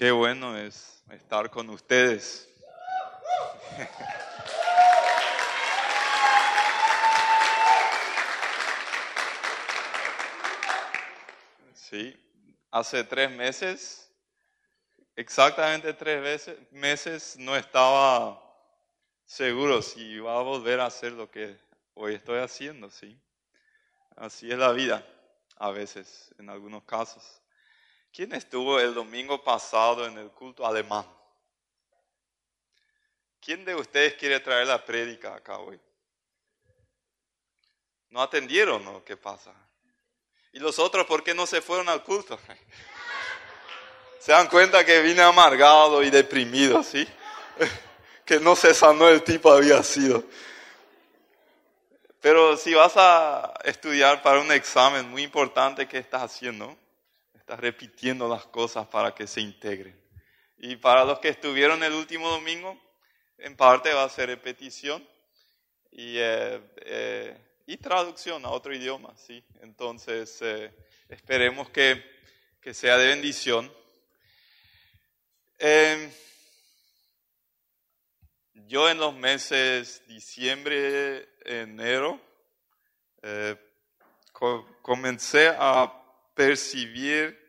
Qué bueno es estar con ustedes. Sí, hace tres meses, exactamente tres meses, no estaba seguro si iba a volver a hacer lo que hoy estoy haciendo, sí. Así es la vida, a veces, en algunos casos. ¿Quién estuvo el domingo pasado en el culto alemán? ¿Quién de ustedes quiere traer la prédica acá hoy? ¿No atendieron o qué pasa? ¿Y los otros por qué no se fueron al culto? Se dan cuenta que vine amargado y deprimido, ¿sí? Que no se sanó el tipo había sido. Pero si vas a estudiar para un examen muy importante, ¿qué estás haciendo? Repitiendo las cosas para que se integren. Y para los que estuvieron el último domingo, en parte va a ser repetición y, eh, eh, y traducción a otro idioma, ¿sí? Entonces, eh, esperemos que, que, sea de bendición. Em, yo en los meses diciembre, enero, comencé a percibir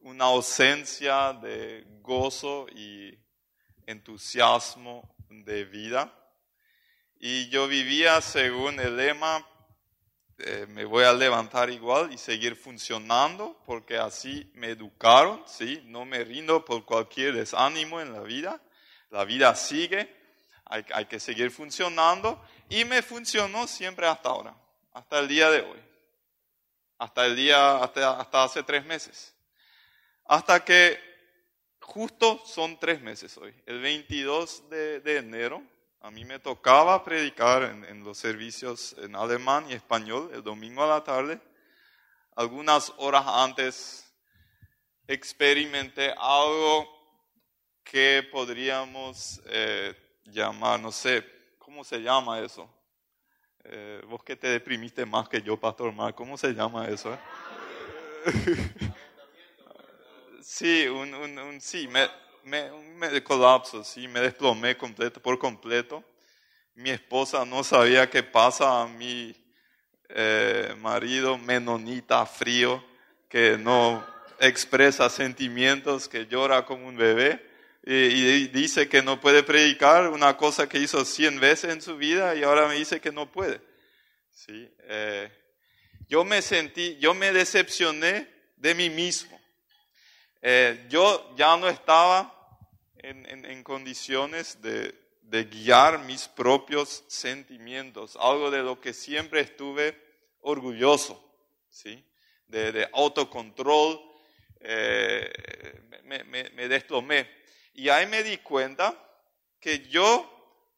una ausencia de gozo y entusiasmo de vida. Y yo vivía según el lema, eh, me voy a levantar igual y seguir funcionando, porque así me educaron, ¿sí? No me rindo por cualquier desánimo en la vida. La vida sigue, hay, hay que seguir funcionando y me funcionó siempre hasta ahora, hasta el día de hoy, hasta el día, hasta, hasta hace tres meses. Hasta que justo son tres meses hoy. El 22 de, enero a mí me tocaba predicar en, los servicios en alemán y español el domingo a la tarde. Algunas horas antes experimenté algo que podríamos eh, llamar, no sé, ¿cómo se llama eso? Eh, vos que te deprimiste más que yo, Pastor Mar, ¿cómo se llama eso? Eh? Sí, un, un, sí, me, me, me colapso, sí, me desplomé completo, por completo. Mi esposa no sabía qué pasa a mi eh, marido menonita frío, que no expresa sentimientos, que llora como un bebé. Y, dice que no puede predicar una cosa que hizo cien veces en su vida y ahora me dice que no puede. ¿Sí? Eh, yo me sentí, yo me decepcioné de mí mismo. Eh, yo ya no estaba en, condiciones de, guiar mis propios sentimientos, algo de lo que siempre estuve orgulloso, ¿sí? de, autocontrol, eh, me, me desplomé. Y ahí me di cuenta que yo,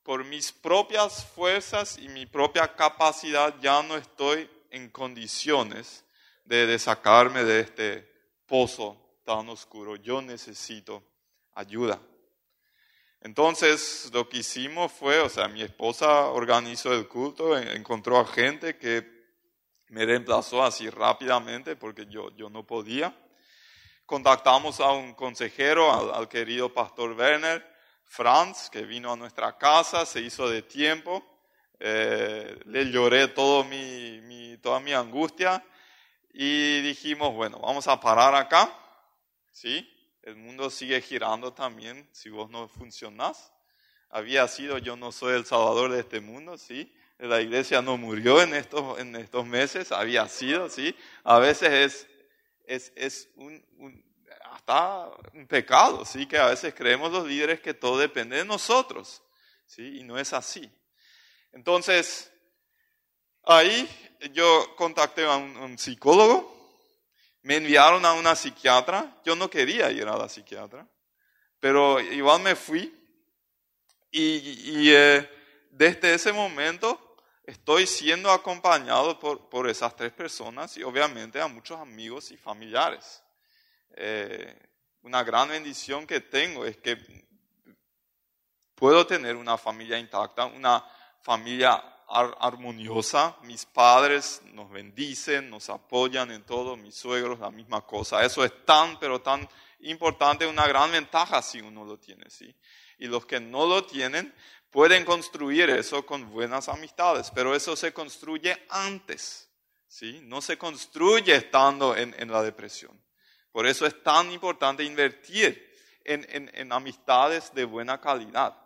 por mis propias fuerzas y mi propia capacidad, ya no estoy en condiciones de, de sacarme de este pozo tan oscuro, yo necesito ayuda. Entonces lo que hicimos fue, o sea, mi esposa organizó el culto, encontró a gente que me reemplazó así rápidamente porque yo, yo no podía. Contactamos a un consejero, al, querido pastor Werner Franz, que vino a nuestra casa, se hizo de tiempo. Eh, le lloré todo mi, toda mi angustia y dijimos, bueno, vamos a parar acá ¿sí? El mundo sigue girando también si vos no funcionás. Había sido, yo no soy el salvador de este mundo, ¿sí? La iglesia no murió en estos, en estos meses, había sido, ¿sí? A veces es, es, es un, hasta un pecado, ¿sí? Que a veces creemos los líderes que todo depende de nosotros, ¿sí? Y no es así. Entonces, ahí yo contacté a un psicólogo, me enviaron a una psiquiatra. Yo no quería ir a la psiquiatra, pero igual me fui. Y, eh, desde ese momento estoy siendo acompañado por, por, esas tres personas y obviamente a muchos amigos y familiares. Eh, una gran bendición que tengo es que puedo tener una familia intacta, una familia armoniosa. Mis padres nos bendicen, nos apoyan en todo, mis suegros la misma cosa. Eso es tan, pero tan importante, una gran ventaja si uno lo tiene, ¿sí? Y los que no lo tienen pueden construir eso con buenas amistades, pero eso se construye antes, ¿sí? No se construye estando en, la depresión. Por eso es tan importante invertir en, en amistades de buena calidad,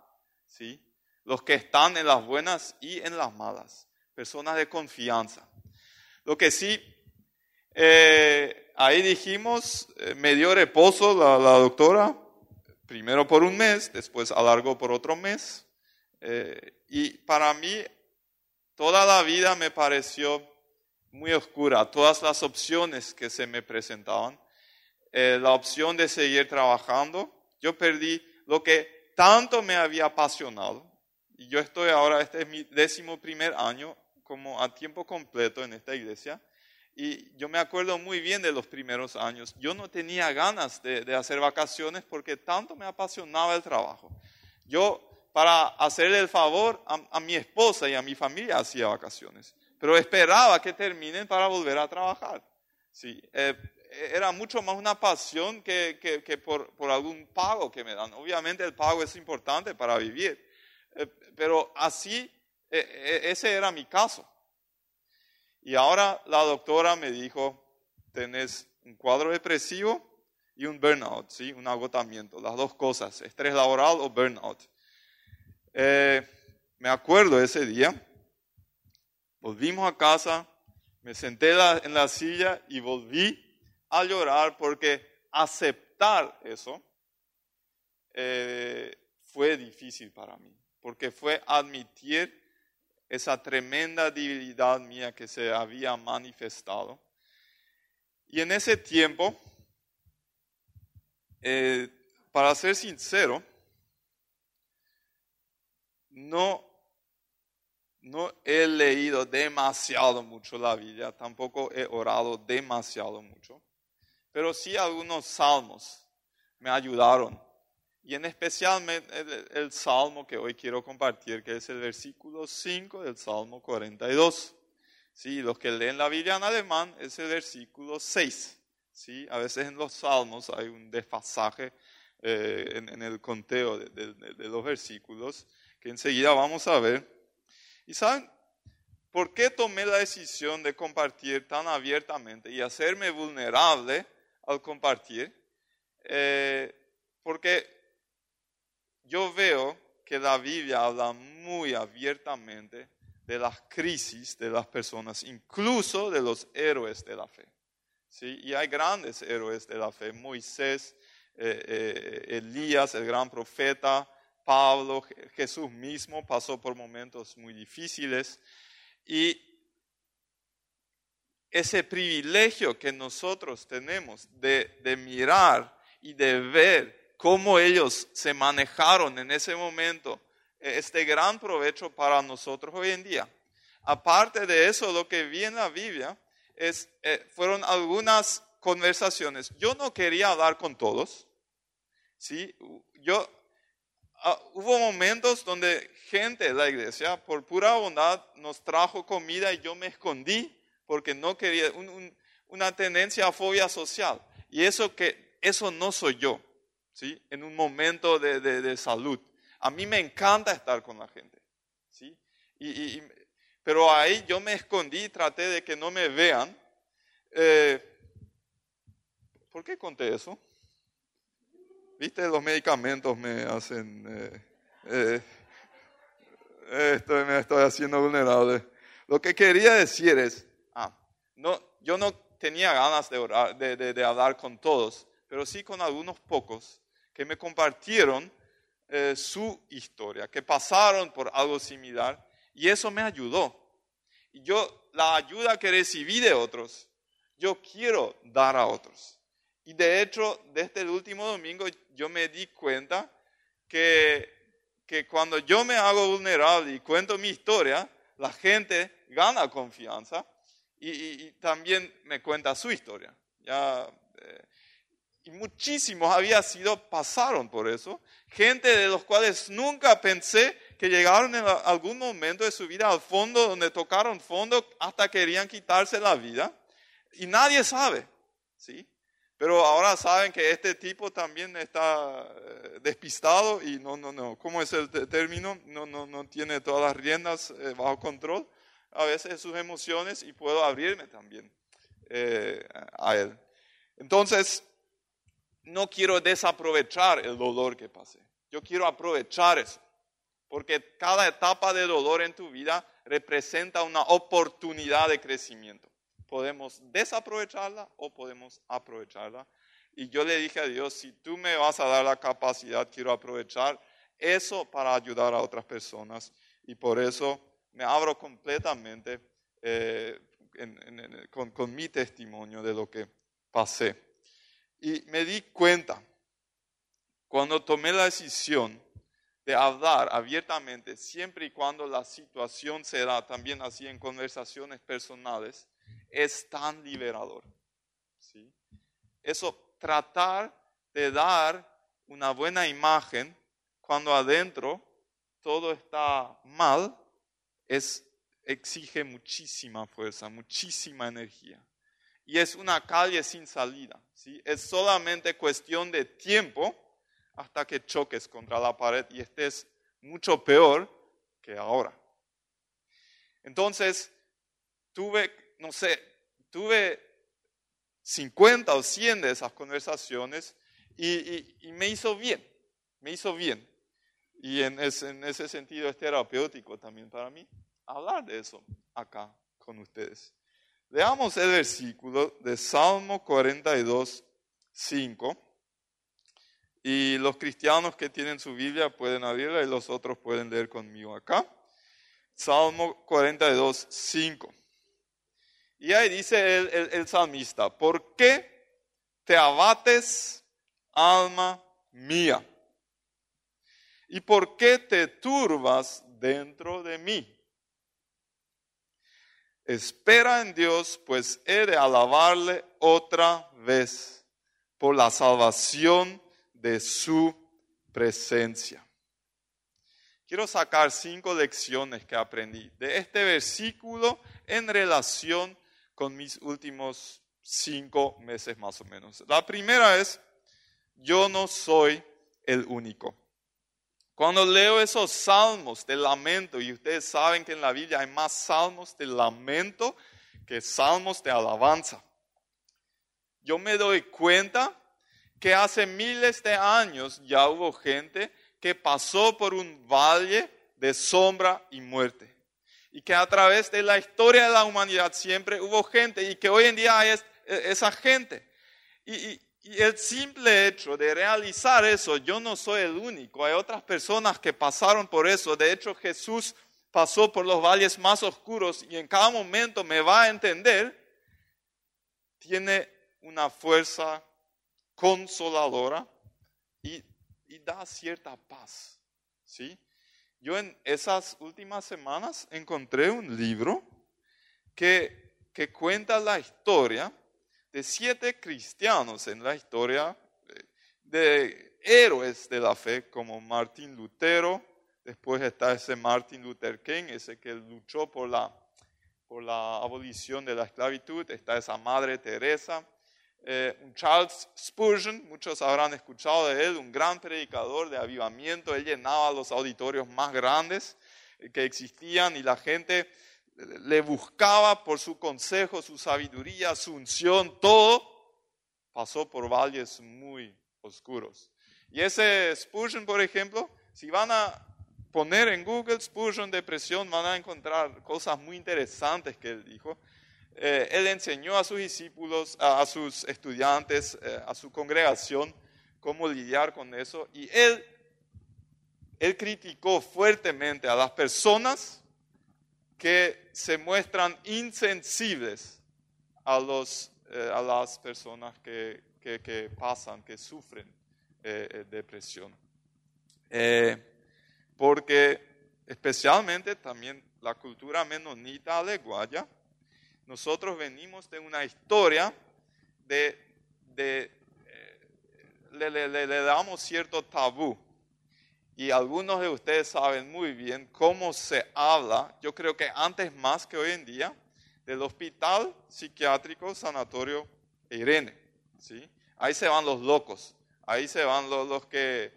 ¿sí? Los que están en las buenas y en las malas, personas de confianza. Lo que sí, eh, ahí dijimos, eh, me dio reposo la, la, doctora, primero por un mes, después alargó por otro mes. Eh, y para mí, toda la vida me pareció muy oscura, todas las opciones que se me presentaban. La opción de seguir trabajando, yo perdí lo que tanto me había apasionado. Y yo estoy ahora, este es mi décimo primer año como a tiempo completo en esta iglesia. Y yo me acuerdo muy bien de los primeros años. Yo no tenía ganas de, de hacer vacaciones porque tanto me apasionaba el trabajo. Yo para hacerle el favor a, mi esposa y a mi familia hacía vacaciones, pero esperaba que terminen para volver a trabajar. Sí, eh, era mucho más una pasión que, que, por, por, algún pago que me dan. Obviamente el pago es importante para vivir, pero así, eh, ese era mi caso. Y ahora la doctora me dijo, tenés un cuadro depresivo y un burnout, ¿sí? un agotamiento, las dos cosas, estrés laboral o burnout. Eh, me acuerdo ese día, volvimos a casa, me senté en la silla y volví a llorar porque aceptar eso eh, fue difícil para mí, porque fue admitir esa tremenda debilidad mía que se había manifestado. Y en ese tiempo, eh, para ser sincero, no, no he leído demasiado mucho la Biblia, tampoco he orado demasiado mucho, pero sí algunos salmos me ayudaron. Y en especial el, el, salmo que hoy quiero compartir, que es el versículo 5 del Salmo 42. Sí, los que leen la Biblia en alemán es el versículo 6. Sí, a veces en los salmos hay un desfasaje eh, en, el conteo de, de los versículos que enseguida vamos a ver. ¿Y saben por qué tomé la decisión de compartir tan abiertamente y hacerme vulnerable al compartir? Eh, porque yo veo que la Biblia habla muy abiertamente de las crisis de las personas, incluso de los héroes de la fe. ¿sí? Y hay grandes héroes de la fe, Moisés, eh, eh, Elías, el gran profeta, Pablo, Jesús mismo pasó por momentos muy difíciles y ese privilegio que nosotros tenemos de, de mirar y de ver cómo ellos se manejaron en ese momento, este gran provecho para nosotros hoy en día. Aparte de eso, lo que vi en la Biblia es, eh, fueron algunas conversaciones. Yo no quería hablar con todos, ¿sí? Yo Ah, hubo momentos donde gente de la iglesia, por pura bondad, nos trajo comida y yo me escondí porque no quería, una tendencia a fobia social. Y eso, que, eso no soy yo, ¿sí? En un momento de, de, salud. A mí me encanta estar con la gente, ¿sí? Y, pero ahí yo me escondí y traté de que no me vean. Eh, ¿Por qué conté eso? Viste, los medicamentos me hacen... Eh, eh, estoy, me estoy haciendo vulnerable. Lo que quería decir es, ah, no, yo no tenía ganas de, de, de, hablar con todos, pero sí con algunos pocos que me compartieron eh, su historia, que pasaron por algo similar, y eso me ayudó. Y yo, la ayuda que recibí de otros, yo quiero dar a otros. Y de hecho, desde el último domingo yo me di cuenta que, que cuando yo me hago vulnerable y cuento mi historia, la gente gana confianza y, también me cuenta su historia. Ya, eh, y muchísimos había sido, pasaron por eso, gente de los cuales nunca pensé que llegaron en algún momento de su vida al fondo, donde tocaron fondo hasta querían quitarse la vida, y nadie sabe, ¿sí? Pero ahora saben que este tipo también está eh, despistado y no, no, no, ¿cómo es el término? No, no, no tiene todas las riendas eh, bajo control. A veces sus emociones y puedo abrirme también eh, a él. Entonces, no quiero desaprovechar el dolor que pasé. Yo quiero aprovechar eso. Porque cada etapa de dolor en tu vida representa una oportunidad de crecimiento podemos desaprovecharla o podemos aprovecharla. Y yo le dije a Dios, si tú me vas a dar la capacidad, quiero aprovechar eso para ayudar a otras personas. Y por eso me abro completamente eh, con, con mi testimonio de lo que pasé. Y me di cuenta, cuando tomé la decisión de hablar abiertamente, siempre y cuando la situación se da también así en conversaciones personales, es tan liberador. ¿sí? Eso, tratar de dar una buena imagen cuando adentro todo está mal, es, exige muchísima fuerza, muchísima energía. Y es una calle sin salida. ¿sí? Es solamente cuestión de tiempo hasta que choques contra la pared y estés mucho peor que ahora. Entonces, tuve no sé, tuve 50 o 100 de esas conversaciones y, me hizo bien, me hizo bien. Y en ese, en ese sentido es terapéutico también para mí hablar de eso acá con ustedes. Leamos el versículo de Salmo 42, 5. Y los cristianos que tienen su Biblia pueden abrirla y los otros pueden leer conmigo acá. Salmo 42, 5. Y ahí dice el, salmista, ¿por qué te abates, alma mía? ¿Y por qué te turbas dentro de mí? Espera en Dios, pues he de alabarle otra vez por la salvación de su presencia. Quiero sacar cinco lecciones que aprendí de este versículo en relación con mis últimos cinco meses más o menos. La primera es, yo no soy el único. Cuando leo esos salmos de lamento, y ustedes saben que en la Biblia hay más salmos de lamento que salmos de alabanza, yo me doy cuenta que hace miles de años ya hubo gente que pasó por un valle de sombra y muerte y que a través de la historia de la humanidad siempre hubo gente y que hoy en día hay esa gente. Y, el simple hecho de realizar eso, yo no soy el único, hay otras personas que pasaron por eso. De hecho, Jesús pasó por los valles más oscuros y en cada momento me va a entender, tiene una fuerza consoladora y, y da cierta paz. ¿sí? yo en esas últimas semanas encontré un libro que, que cuenta la historia de siete cristianos en la historia de héroes de la fe como Martín Lutero, después está ese Martin Luther King, ese que luchó por la, por la abolición de la esclavitud, está esa Madre Teresa, eh, Charles Spurgeon, muchos habrán escuchado de él, un gran predicador de avivamiento, él llenaba los auditorios más grandes eh, que existían y la gente le buscaba por su consejo, su sabiduría, su unción, todo pasó por valles muy oscuros. Y ese Spurgeon, por ejemplo, si van a poner en Google Spurgeon depresión, van a encontrar cosas muy interesantes que él dijo. Eh, él enseñó a sus discípulos, a, sus estudiantes, eh, a su congregación, cómo lidiar con eso. Y él, él criticó fuertemente a las personas que se muestran insensibles a, los, eh, a las personas que, que, pasan, que sufren depresión. porque especialmente también la cultura menonita aleguaya nosotros venimos de una historia de, eh, le, le, damos cierto tabú. Y algunos de ustedes saben muy bien cómo se habla, yo creo que antes más que hoy en día, del hospital psiquiátrico sanatorio Irene. ¿sí? Ahí se van los locos, ahí se van los, que...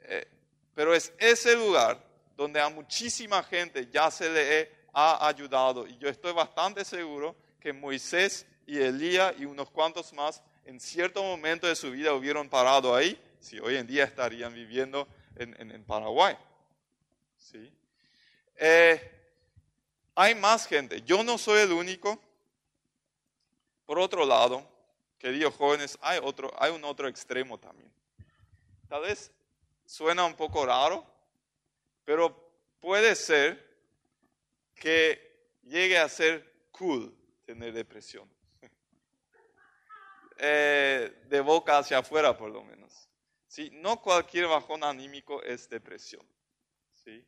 Eh, pero es ese lugar donde a muchísima gente ya se le ha ayudado. Y yo estoy bastante seguro que Moisés y Elías y unos cuantos más en cierto momento de su vida hubieron parado ahí, si hoy en día estarían viviendo en, Paraguay. ¿Sí? Eh, hay más gente. Yo no soy el único. Por otro lado, queridos jóvenes, hay, otro, hay un otro extremo también. Tal vez suena un poco raro, pero puede ser que llegue a ser cool tener depresión. Eh, de boca hacia afuera, por lo menos. ¿Sí? No cualquier bajón anímico es depresión. ¿sí?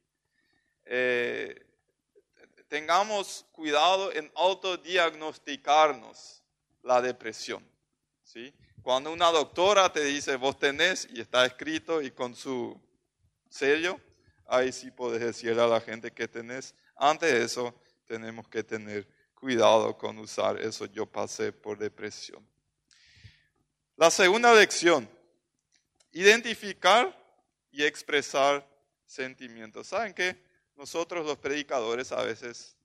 Eh, tengamos cuidado en autodiagnosticarnos la depresión. ¿sí? Cuando una doctora te dice, vos tenés, y está escrito, y con su sello, ahí sí puedes decirle a la gente que tenés. Antes de eso, tenemos que tener cuidado con usar eso. Yo pasé por depresión. La segunda lección, identificar y expresar sentimientos. ¿Saben qué? Nosotros los predicadores a veces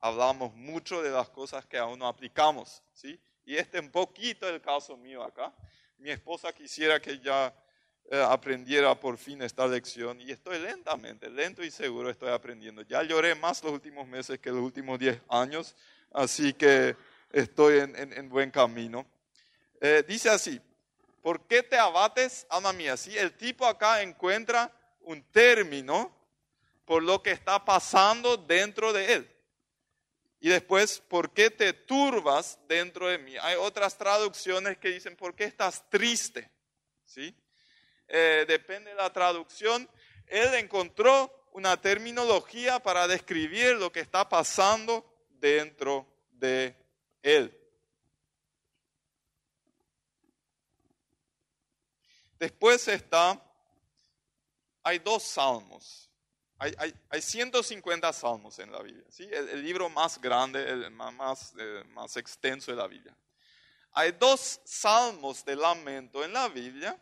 hablamos mucho de las cosas que aún no aplicamos, ¿sí? Y este un poquito el caso mío acá. Mi esposa quisiera que ya eh, aprendiera por fin esta lección y estoy lentamente, lento y seguro estoy aprendiendo. Ya lloré más los últimos meses que los últimos 10 años, así que estoy en, buen camino. Eh, dice así, ¿por qué te abates, alma mía? ¿Sí? El tipo acá encuentra un término por lo que está pasando dentro de él. Y después, ¿por qué te turbas dentro de mí? Hay otras traducciones que dicen, ¿por qué estás triste? ¿Sí? Eh, depende de la traducción. Él encontró una terminología para describir lo que está pasando dentro de él. Después está, hay dos salmos hay, 150 salmos en la Biblia, ¿sí? el, libro más grande, el más, eh, más extenso de la Biblia. Hay dos salmos de lamento en la Biblia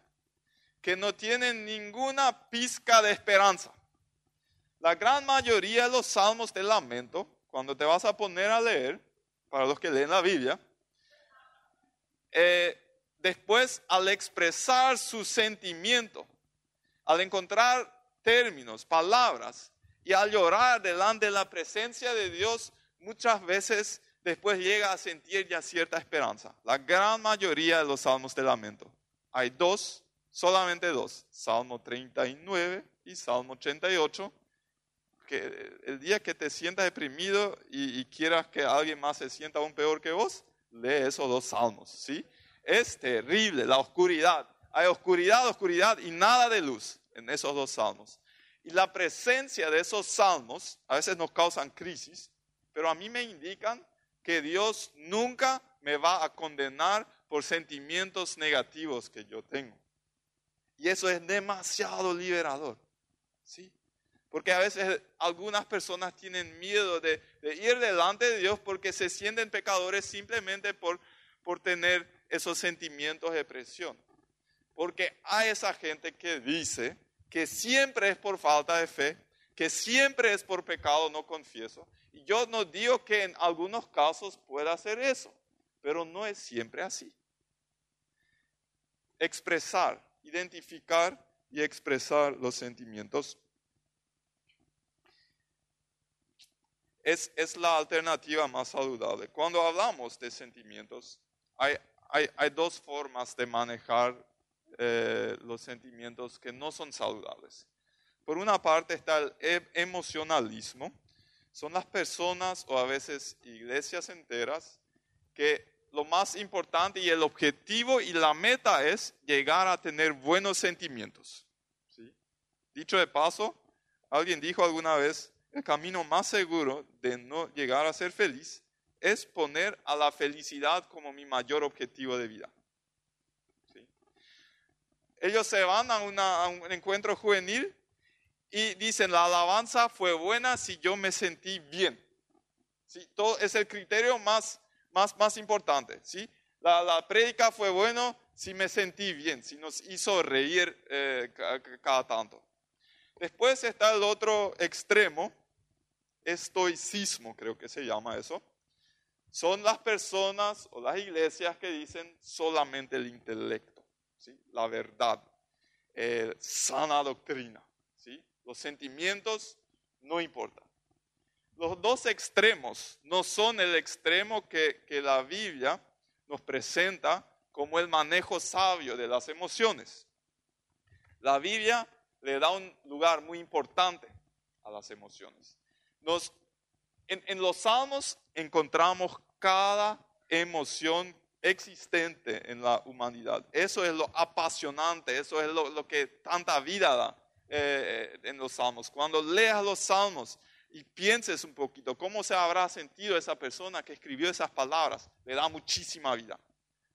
que no tienen ninguna pizca de esperanza. La gran mayoría de los salmos de lamento, cuando te vas a poner a leer, para los que leen la Biblia, eh, después al expresar su sentimiento, al encontrar términos, palabras, y al llorar delante de la presencia de Dios, muchas veces después llega a sentir ya cierta esperanza. La gran mayoría de los salmos de lamento. Hay dos, solamente dos, Salmo 39 y Salmo 88, que el día que te sientas deprimido y, y quieras que alguien más se sienta aún peor que vos, lee esos dos salmos, ¿sí? Es terrible la oscuridad. Hay oscuridad, oscuridad y nada de luz en esos dos salmos. Y la presencia de esos salmos a veces nos causan crisis, pero a mí me indican que Dios nunca me va a condenar por sentimientos negativos que yo tengo. Y eso es demasiado liberador. ¿sí? Porque a veces algunas personas tienen miedo de, ir delante de Dios porque se sienten pecadores simplemente por, por tener esos sentimientos de presión. Porque hay esa gente que dice que siempre es por falta de fe, que siempre es por pecado no confieso. Y yo no digo que en algunos casos pueda hacer eso, pero no es siempre así. Expresar, identificar y expresar los sentimientos es, es la alternativa más saludable. Cuando hablamos de sentimientos, hay, hay, dos formas de manejar eh, los sentimientos que no son saludables. Por una parte está el e-, emocionalismo. Son las personas o a veces iglesias enteras que lo más importante y el objetivo y la meta es llegar a tener buenos sentimientos. ¿Sí? Dicho de paso, alguien dijo alguna vez, el camino más seguro de no llegar a ser feliz es poner a la felicidad como mi mayor objetivo de vida ellos se van a, un encuentro juvenil y dicen, la alabanza fue buena si yo me sentí bien. ¿Sí? Todo es el criterio más, más, más importante. ¿sí? La, la prédica fue buena si me sentí bien, si nos hizo reír eh, cada tanto. Después está el otro extremo, estoicismo, creo que se llama eso. Son las personas o las iglesias que dicen solamente el intelecto, la verdad, eh, sana doctrina. Los sentimientos no importan. Los dos extremos no son el extremo que, que la Biblia nos presenta como el manejo sabio de las emociones. La Biblia le da un lugar muy importante a las emociones. Nos, en, en los salmos encontramos cada emoción existente en la humanidad. Eso es lo apasionante, eso es lo, que tanta vida da eh, en los salmos. Cuando leas los salmos y pienses un poquito cómo se habrá sentido esa persona que escribió esas palabras, le da muchísima vida.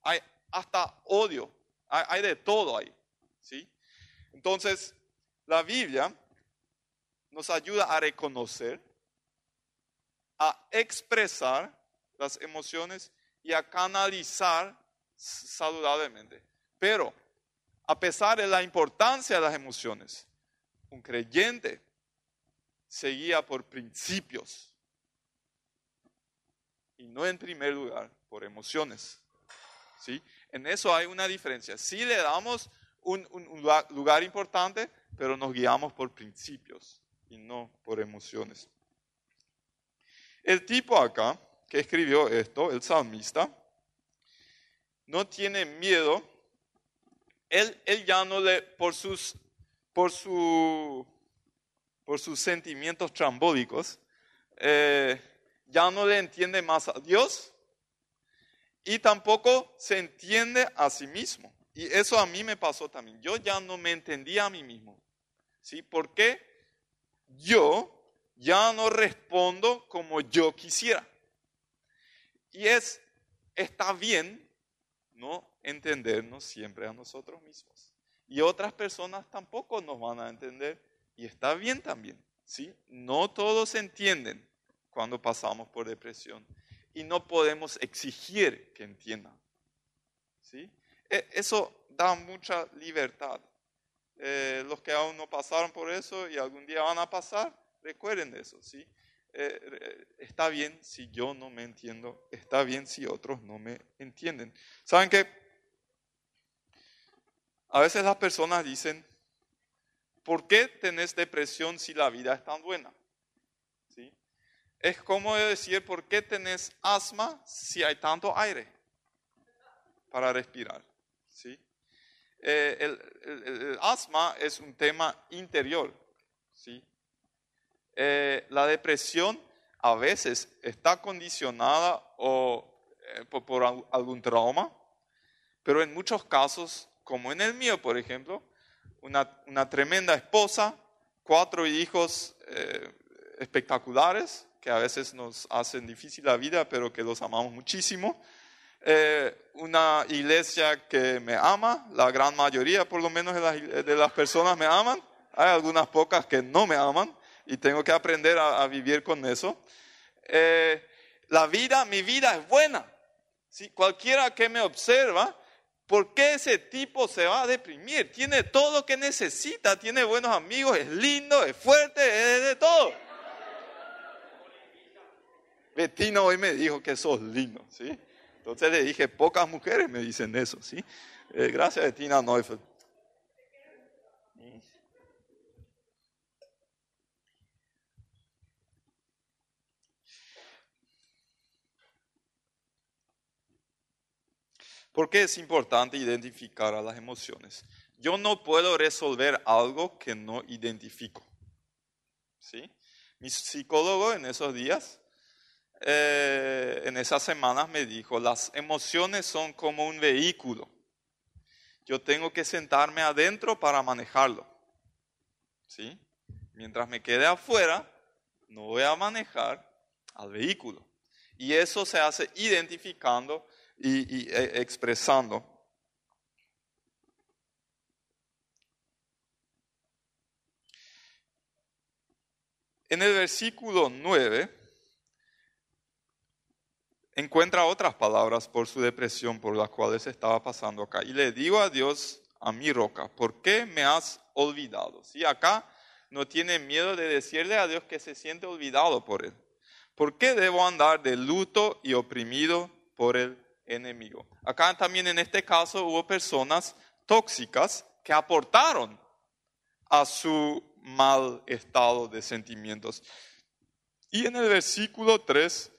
Hay hasta odio, hay, hay de todo ahí. ¿sí? Entonces, la Biblia nos ayuda a reconocer, a expresar las emociones y a canalizar saludablemente. Pero, a pesar de la importancia de las emociones, un creyente se guía por principios y no en primer lugar por emociones. ¿Sí? En eso hay una diferencia. Sí le damos un lugar importante, pero nos guiamos por principios y no por emociones. El tipo acá que escribió esto, el salmista, no tiene miedo. Él, él ya no le, por sus, por su, por sus sentimientos trambólicos, eh, ya no le entiende más a Dios y tampoco se entiende a sí mismo. Y eso a mí me pasó también. Yo ya no me entendía a mí mismo. ¿Sí? ¿Por qué? Yo ya no respondo como yo quisiera. Y es, está bien no entendernos siempre a nosotros mismos. Y otras personas tampoco nos van a entender y está bien también. ¿sí? No todos entienden cuando pasamos por depresión y no podemos exigir que entiendan. ¿sí? E, eso da mucha libertad. Eh, los que aún no pasaron por eso y algún día van a pasar, recuerden de eso. ¿sí? Eh, está bien si yo no me entiendo, está bien si otros no me entienden. ¿Saben qué? A veces las personas dicen, ¿por qué tenés depresión si la vida es tan buena? ¿Sí? Es como decir, ¿por qué tenés asma si hay tanto aire para respirar? ¿Sí? Eh, el asma es un tema interior. ¿sí? Eh, la depresión a veces está condicionada o, eh, por, algún trauma, pero en muchos casos, como en el mío, por ejemplo, una, tremenda esposa, cuatro hijos eh, espectaculares, que a veces nos hacen difícil la vida, pero que los amamos muchísimo. una iglesia que me ama, la gran mayoría por lo menos de las, de las personas me aman, hay algunas pocas que no me aman, y tengo que aprender a, vivir con eso. Eh, la vida, mi vida es buena. Si cualquiera que me observa, ¿por qué ese tipo se va a deprimir? Tiene todo lo que necesita, tiene buenos amigos, es lindo, es fuerte, es de todo. Betina hoy me dijo que sos lindo, ¿sí? Entonces le dije, pocas mujeres me dicen eso, ¿sí? Eh, gracias, Betina Neufeld. ¿Por qué es importante identificar a las emociones? Yo no puedo resolver algo que no identifico. ¿Sí? Mi psicólogo en esos días, eh, en esas semanas me dijo, las emociones son como un vehículo. Yo tengo que sentarme adentro para manejarlo. ¿Sí? Mientras me quede afuera, no voy a manejar al vehículo. Y eso se hace identificando y, e, expresando. En el versículo 9, encuentra otras palabras por su depresión por las cuales estaba pasando acá. Y le digo a Dios, a mi roca, ¿por qué me has olvidado? Si acá no tiene miedo de decirle a Dios que se siente olvidado por él. ¿Por qué debo andar de luto y oprimido por el enemigo? Acá también en este caso hubo personas tóxicas que aportaron a su mal estado de sentimientos. Y en el versículo 3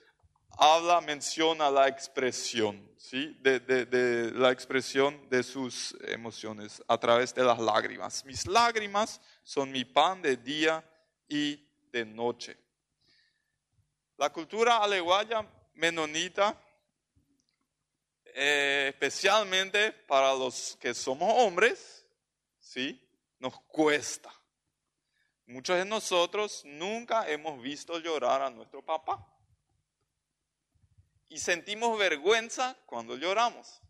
habla, menciona la expresión, ¿sí? De, de, la expresión de sus emociones a través de las lágrimas. Mis lágrimas son mi pan de día y de noche. La cultura aleguaya menonita, eh, especialmente para los que somos hombres, ¿sí? Nos cuesta. Muchos de nosotros nunca hemos visto llorar a nuestro papá. Y sentimos vergüenza cuando lloramos.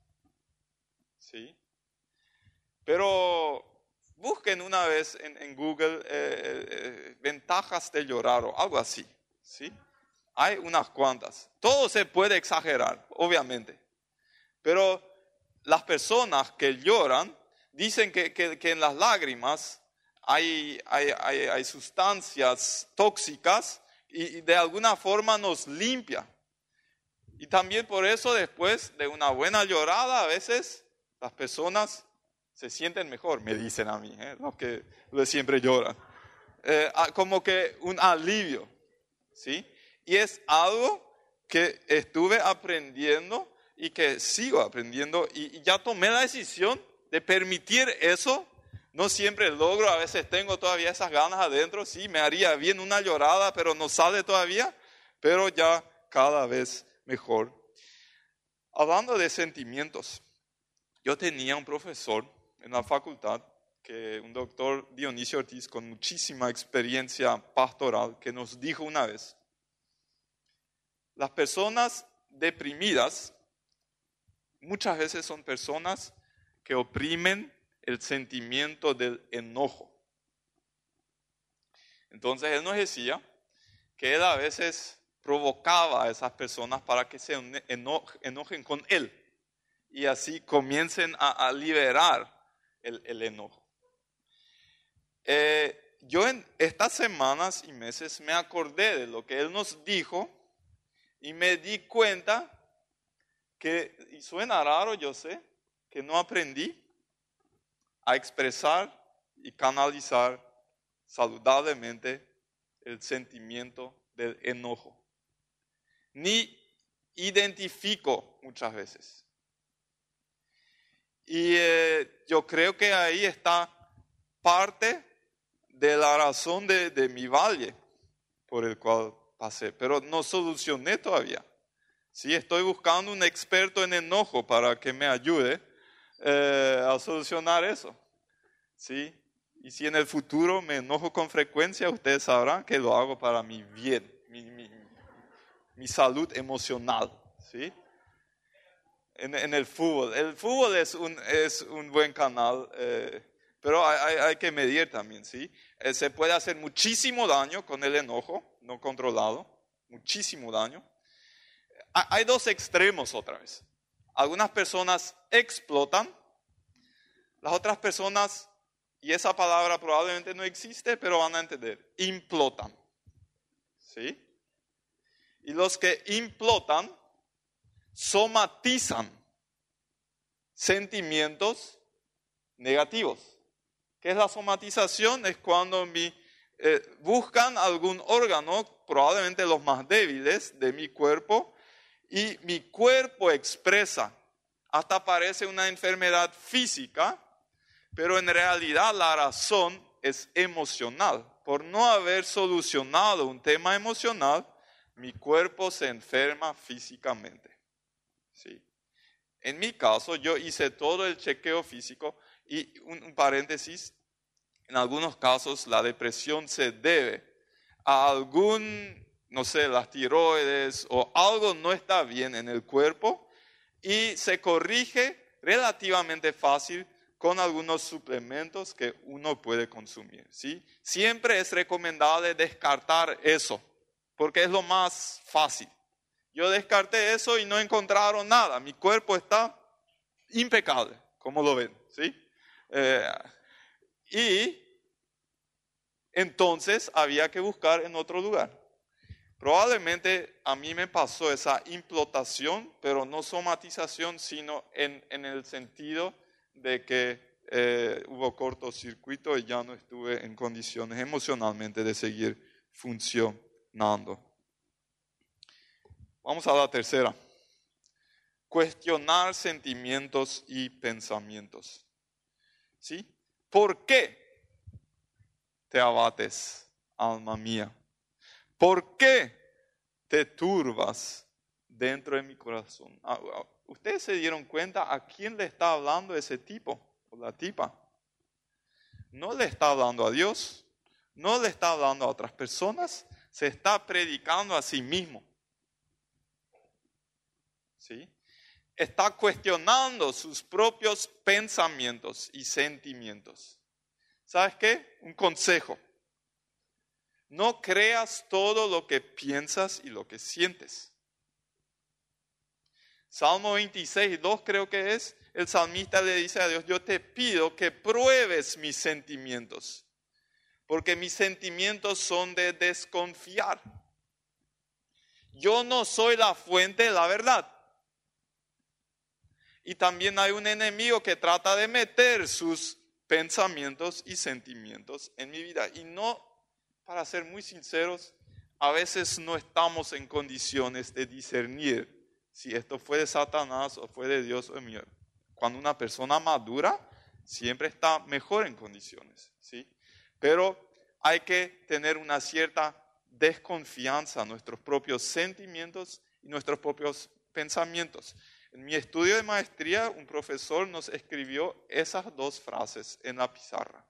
¿Sí? Pero busquen una vez en, Google eh, eh, ventajas de llorar o algo así. ¿Sí? Hay unas cuantas. Todo se puede exagerar, obviamente. Pero las personas que lloran dicen que, que en las lágrimas hay, hay, sustancias tóxicas y, de alguna forma nos limpia. Y también por eso después de una buena llorada a veces las personas se sienten mejor, me dicen a mí, ¿eh? los que siempre lloran. Eh, como que un alivio, ¿sí? Y es algo que estuve aprendiendo y que sigo aprendiendo y ya tomé la decisión de permitir eso no siempre logro, a veces tengo todavía esas ganas adentro, sí, me haría bien una llorada, pero no sale todavía, pero ya cada vez mejor. Hablando de sentimientos, yo tenía un profesor en la facultad, que un doctor Dionisio Ortiz con muchísima experiencia pastoral, que nos dijo una vez, las personas deprimidas muchas veces son personas que oprimen el sentimiento del enojo. Entonces él nos decía que él a veces provocaba a esas personas para que se enojen con él y así comiencen a, liberar el, enojo. Eh, yo en estas semanas y meses me acordé de lo que él nos dijo y me di cuenta que, y suena raro, yo sé, que no aprendí, a expresar y canalizar saludablemente el sentimiento del enojo. Ni identifico muchas veces. Y eh, yo creo que ahí está parte de la razón de, de mi valle por el cual pasé, pero no solucioné todavía. Sí, estoy buscando un experto en enojo para que me ayude eh, a solucionar eso. ¿Sí? Y si en el futuro me enojo con frecuencia, ustedes sabrán que lo hago para mi bien, mi, salud emocional. ¿sí? En, el fútbol. El fútbol es un, buen canal, eh, pero hay, hay, que medir también. ¿sí? Eh, se puede hacer muchísimo daño con el enojo no controlado, muchísimo daño. Hay dos extremos otra vez. Algunas personas explotan, las otras personas, y esa palabra probablemente no existe, pero van a entender, implotan. ¿Sí? Y los que implotan somatizan sentimientos negativos. ¿Qué es la somatización? Es cuando mi, eh, buscan algún órgano, probablemente los más débiles de mi cuerpo, y mi cuerpo expresa, hasta parece una enfermedad física, pero en realidad la razón es emocional. Por no haber solucionado un tema emocional, mi cuerpo se enferma físicamente. ¿Sí? En mi caso, yo hice todo el chequeo físico y un, paréntesis, en algunos casos la depresión se debe a algún no sé, las tiroides o algo no está bien en el cuerpo y se corrige relativamente fácil con algunos suplementos que uno puede consumir. ¿sí? Siempre es recomendable descartar eso, porque es lo más fácil. Yo descarté eso y no encontraron nada. Mi cuerpo está impecable, como lo ven, ¿sí? Eh, y entonces había que buscar en otro lugar. Probablemente a mí me pasó esa implotación, pero no somatización, sino en, el sentido de que eh, hubo cortocircuito y ya no estuve en condiciones emocionalmente de seguir funcionando. Vamos a la tercera. Cuestionar sentimientos y pensamientos. ¿Sí? ¿Por qué te abates, alma mía? ¿Por qué te turbas dentro de mi corazón? Ah, ah, ¿Ustedes se dieron cuenta a quién le está hablando ese tipo o la tipa? No le está hablando a Dios, no le está hablando a otras personas, se está predicando a sí mismo. ¿Sí? Está cuestionando sus propios pensamientos y sentimientos. ¿Sabes qué? Un consejo. No creas todo lo que piensas y lo que sientes. Salmo 26, 2 creo que es, el salmista le dice a Dios, yo te pido que pruebes mis sentimientos, porque mis sentimientos son de desconfiar. Yo no soy la fuente de la verdad. Y también hay un enemigo que trata de meter sus pensamientos y sentimientos en mi vida. Y no para ser muy sinceros, a veces no estamos en condiciones de discernir si esto fue de Satanás o fue de Dios o mío. Cuando una persona madura, siempre está mejor en condiciones, ¿sí? Pero hay que tener una cierta desconfianza en nuestros propios sentimientos y nuestros propios pensamientos. En mi estudio de maestría, un profesor nos escribió esas dos frases en la pizarra.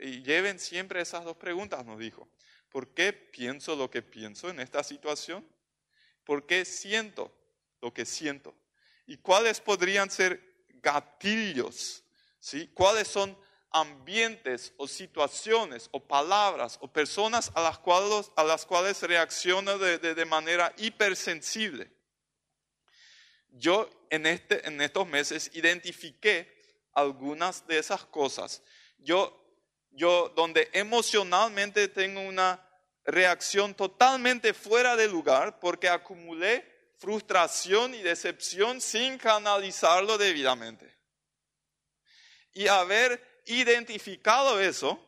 Y lleven siempre esas dos preguntas, nos dijo. ¿Por qué pienso lo que pienso en esta situación? ¿Por qué siento lo que siento? ¿Y cuáles podrían ser gatillos? ¿sí? ¿Cuáles son ambientes o situaciones o palabras o personas a las cuales, a las cuales reacciono de, de, manera hipersensible? Yo en, este, en estos meses identifiqué algunas de esas cosas. Yo yo donde emocionalmente tengo una reacción totalmente fuera de lugar porque acumulé frustración y decepción sin canalizarlo debidamente. Y haber identificado eso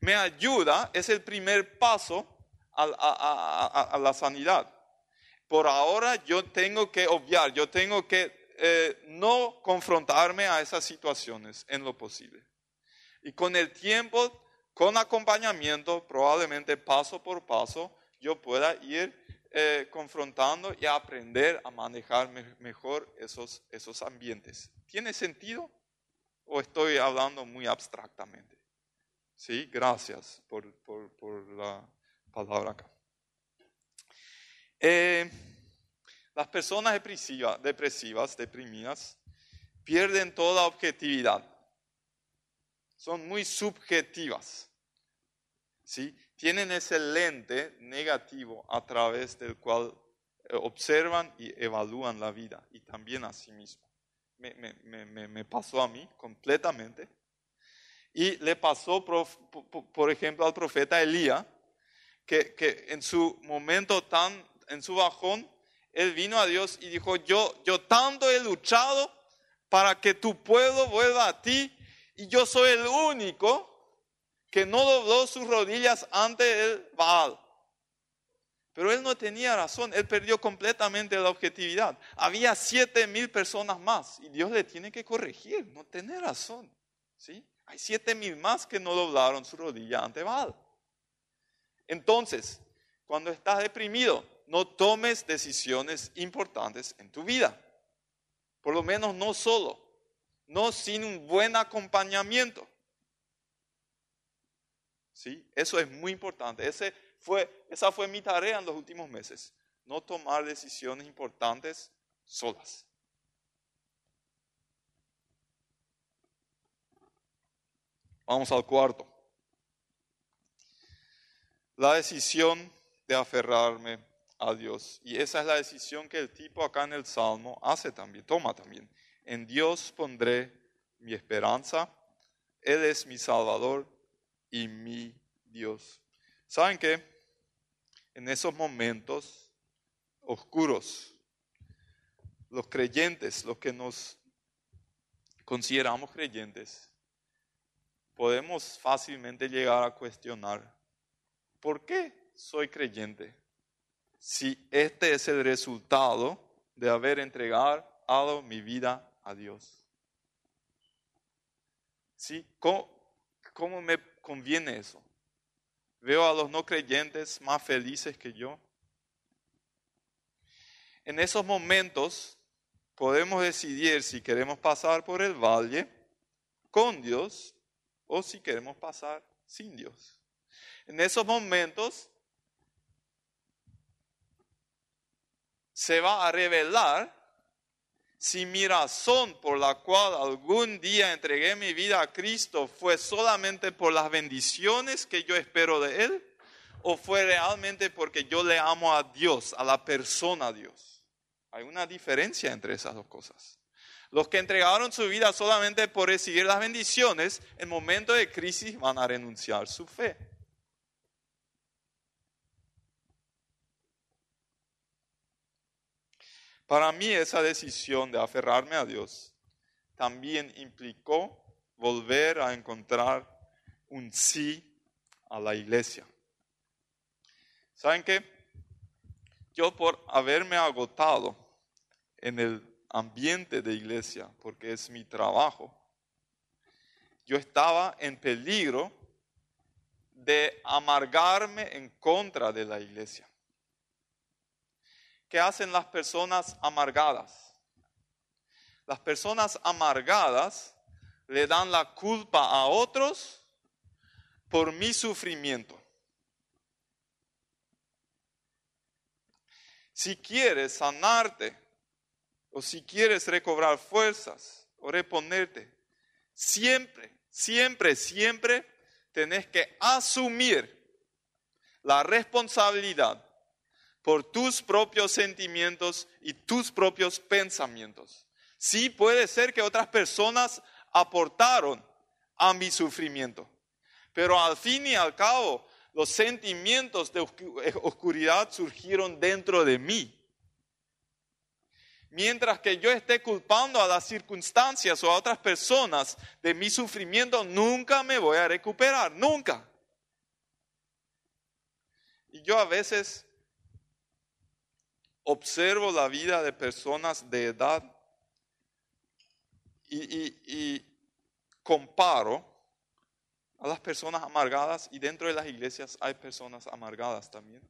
me ayuda, es el primer paso a, la sanidad. Por ahora yo tengo que obviar, yo tengo que eh, no confrontarme a esas situaciones en lo posible. Y con el tiempo, con acompañamiento, probablemente paso por paso, yo pueda ir eh, confrontando y aprender a manejar mejor esos, esos ambientes. ¿Tiene sentido? ¿O estoy hablando muy abstractamente? Sí, gracias por, la palabra acá. Eh, las personas depresivas, deprimidas, pierden toda objetividad son muy subjetivas. ¿sí? Tienen ese lente negativo a través del cual eh, observan y evalúan la vida y también a sí mismos. Me, pasó a mí completamente. Y le pasó, por, ejemplo, al profeta Elías, que, que, en su momento tan, en su bajón, él vino a Dios y dijo, yo, yo tanto he luchado para que tu pueblo vuelva a ti y yo soy el único que no dobló sus rodillas ante el Baal. Pero él no tenía razón, él perdió completamente la objetividad. Había siete mil personas más y Dios le tiene que corregir, no tiene razón. ¿sí? Hay siete mil más que no doblaron su rodilla ante Baal. Entonces, cuando estás deprimido, no tomes decisiones importantes en tu vida. Por lo menos no solo no sin un buen acompañamiento. ¿Sí? Eso es muy importante. Esa fue mi tarea en los últimos meses. No tomar decisiones importantes solas. Vamos al cuarto. La decisión de aferrarme a Dios. Y esa es la decisión que el tipo acá en el Salmo hace también, toma también. En Dios pondré mi esperanza. Él es mi Salvador y mi Dios. ¿Saben qué? En esos momentos oscuros, los creyentes, los que nos consideramos creyentes, podemos fácilmente llegar a cuestionar, ¿por qué soy creyente? Si este es el resultado de haber entregado mi vida a Dios. ¿Sí? ¿Cómo, ¿Cómo me conviene eso? Veo a los no creyentes más felices que yo. En esos momentos podemos decidir si queremos pasar por el valle con Dios o si queremos pasar sin Dios. En esos momentos se va a revelar si mi razón por la cual algún día entregué mi vida a Cristo fue solamente por las bendiciones que yo espero de Él o fue realmente porque yo le amo a Dios, a la persona Dios. Hay una diferencia entre esas dos cosas. Los que entregaron su vida solamente por recibir las bendiciones, en momentos de crisis van a renunciar su fe. Para mí esa decisión de aferrarme a Dios también implicó volver a encontrar un sí a la iglesia. ¿Saben qué? Yo por haberme agotado en el ambiente de iglesia, porque es mi trabajo, yo estaba en peligro de amargarme en contra de la iglesia. ¿Qué hacen las personas amargadas? Las personas amargadas le dan la culpa a otros por mi sufrimiento. Si quieres sanarte o si quieres recobrar fuerzas o reponerte, siempre, siempre, siempre tenés que asumir la responsabilidad por tus propios sentimientos y tus propios pensamientos. Sí puede ser que otras personas aportaron a mi sufrimiento, pero al fin y al cabo los sentimientos de oscuridad surgieron dentro de mí. Mientras que yo esté culpando a las circunstancias o a otras personas de mi sufrimiento, nunca me voy a recuperar, nunca. Y yo a veces observo la vida de personas de edad y, comparo a las personas amargadas y dentro de las iglesias hay personas amargadas también,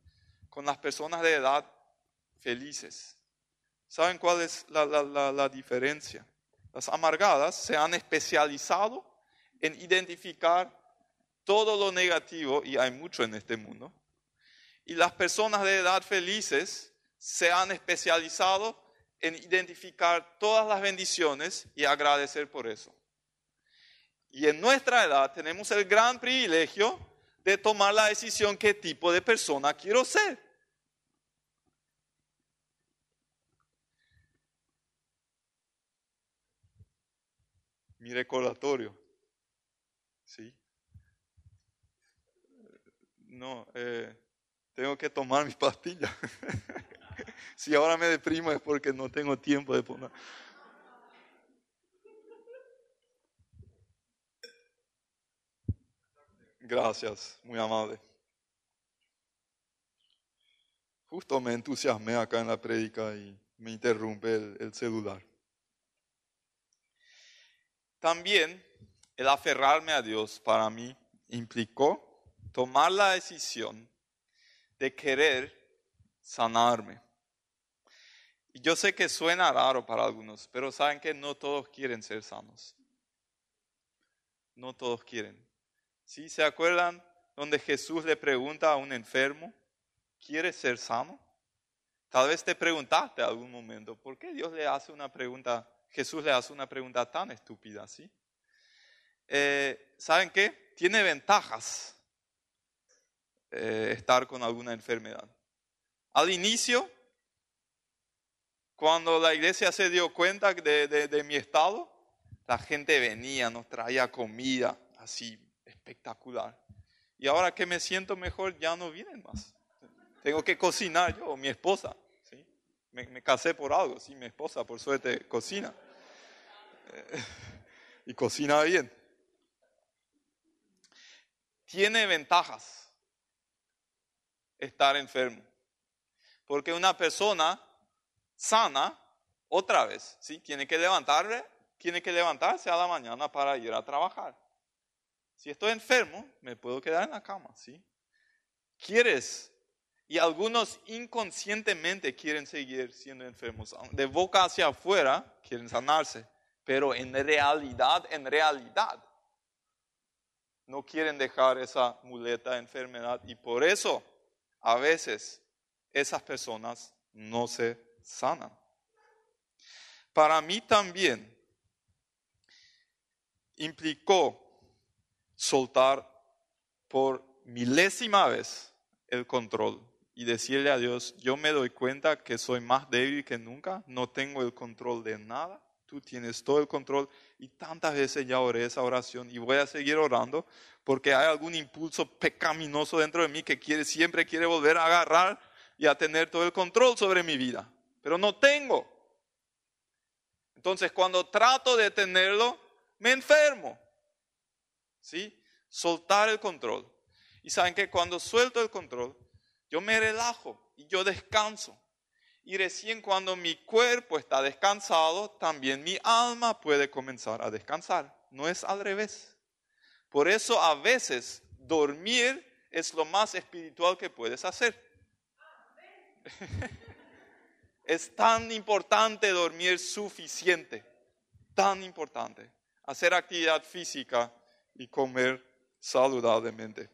con las personas de edad felices. ¿Saben cuál es la, la, diferencia? Las amargadas se han especializado en identificar todo lo negativo, y hay mucho en este mundo, y las personas de edad felices se han especializado en identificar todas las bendiciones y agradecer por eso. Y en nuestra edad tenemos el gran privilegio de tomar la decisión qué tipo de persona quiero ser. Mi recordatorio. ¿Sí? No, eh, tengo que tomar mi pastilla. si ahora me deprimo es porque no tengo tiempo de poner. Gracias, muy amable. Justo me entusiasmé acá en la prédica y me interrumpe el, el celular. También el aferrarme a Dios para mí implicó tomar la decisión de querer sanarme. Y yo sé que suena raro para algunos, pero saben que no todos quieren ser sanos. No todos quieren. ¿Sí? ¿Se acuerdan donde Jesús le pregunta a un enfermo, ¿quieres ser sano? Tal vez te preguntaste algún momento, ¿por qué Dios le hace una pregunta, Jesús le hace una pregunta tan estúpida así? Eh, ¿Saben qué? Tiene ventajas eh, estar con alguna enfermedad. Al inicio, cuando la iglesia se dio cuenta de, de mi estado, la gente venía, nos traía comida, así espectacular. Y ahora que me siento mejor, ya no vienen más. Tengo que cocinar yo, mi esposa. ¿sí? Me, casé por algo, sí, mi esposa por suerte cocina. y cocina bien. Tiene ventajas estar enfermo. Porque una persona sana, otra vez, ¿sí? tiene que levantarle, tiene que levantarse a la mañana para ir a trabajar. Si estoy enfermo, me puedo quedar en la cama, ¿sí? ¿Quieres? Y algunos inconscientemente quieren seguir siendo enfermos. De boca hacia afuera quieren sanarse, pero en realidad, en realidad, no quieren dejar esa muleta de enfermedad. Y por eso, a veces, esas personas no se sanan. Para mí también implicó soltar por milésima vez el control y decirle a Dios, yo me doy cuenta que soy más débil que nunca, no tengo el control de nada, tú tienes todo el control y tantas veces ya oré esa oración y voy a seguir orando porque hay algún impulso pecaminoso dentro de mí que quiere, siempre quiere volver a agarrar y a tener todo el control sobre mi vida, pero no tengo. Entonces cuando trato de tenerlo, me enfermo. ¿sí? Soltar el control. Y saben que cuando suelto el control, yo me relajo y yo descanso. Y recién cuando mi cuerpo está descansado, también mi alma puede comenzar a descansar. No es al revés. Por eso a veces dormir es lo más espiritual que puedes hacer. es tan importante dormir suficiente, tan importante. Hacer actividad física y comer saludablemente.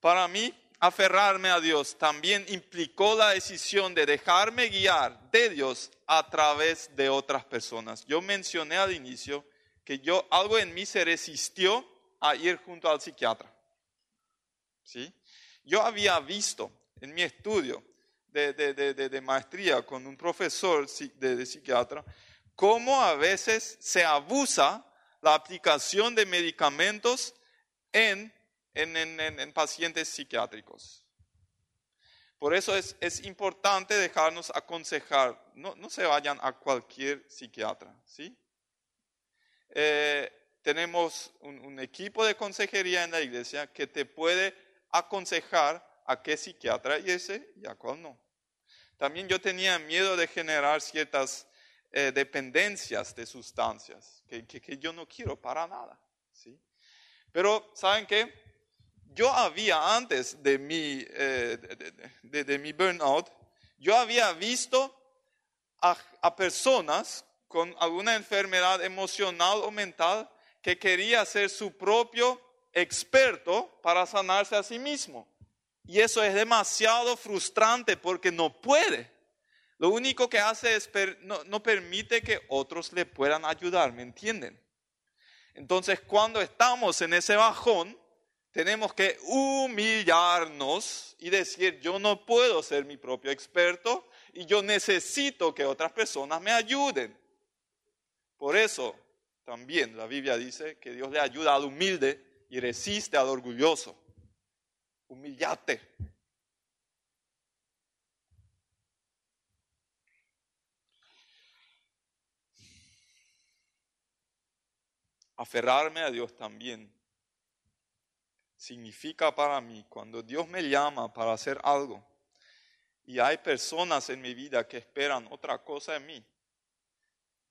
Para mí, aferrarme a Dios también implicó la decisión de dejarme guiar de Dios a través de otras personas. Yo mencioné al inicio que yo algo en mí se resistió a ir junto al psiquiatra. ¿Sí? Yo había visto en mi estudio de, de maestría con un profesor de, psiquiatra cómo a veces se abusa la aplicación de medicamentos en, en, pacientes psiquiátricos. Por eso es, es importante dejarnos aconsejar, no, no, se vayan a cualquier psiquiatra, ¿sí? Eh, tenemos un, un, equipo de consejería en la iglesia que te puede aconsejar a qué psiquiatra ese y a cuál no. También yo tenía miedo de generar ciertas eh, dependencias de sustancias, que, que, yo no quiero para nada. ¿sí? Pero, ¿saben qué? Yo había antes de mi, eh, de, de, mi burnout, yo había visto a, a personas con alguna enfermedad emocional o mental que quería ser su propio experto para sanarse a sí mismo. Y eso es demasiado frustrante porque no puede lo único que hace es no, permite que otros le puedan ayudar, ¿me entienden? Entonces, cuando estamos en ese bajón, tenemos que humillarnos y decir, yo no puedo ser mi propio experto y yo necesito que otras personas me ayuden. Por eso también la Biblia dice que Dios le ayuda al humilde y resiste al orgulloso. Humillate. aferrarme a Dios también significa para mí cuando Dios me llama para hacer algo y hay personas en mi vida que esperan otra cosa en mí.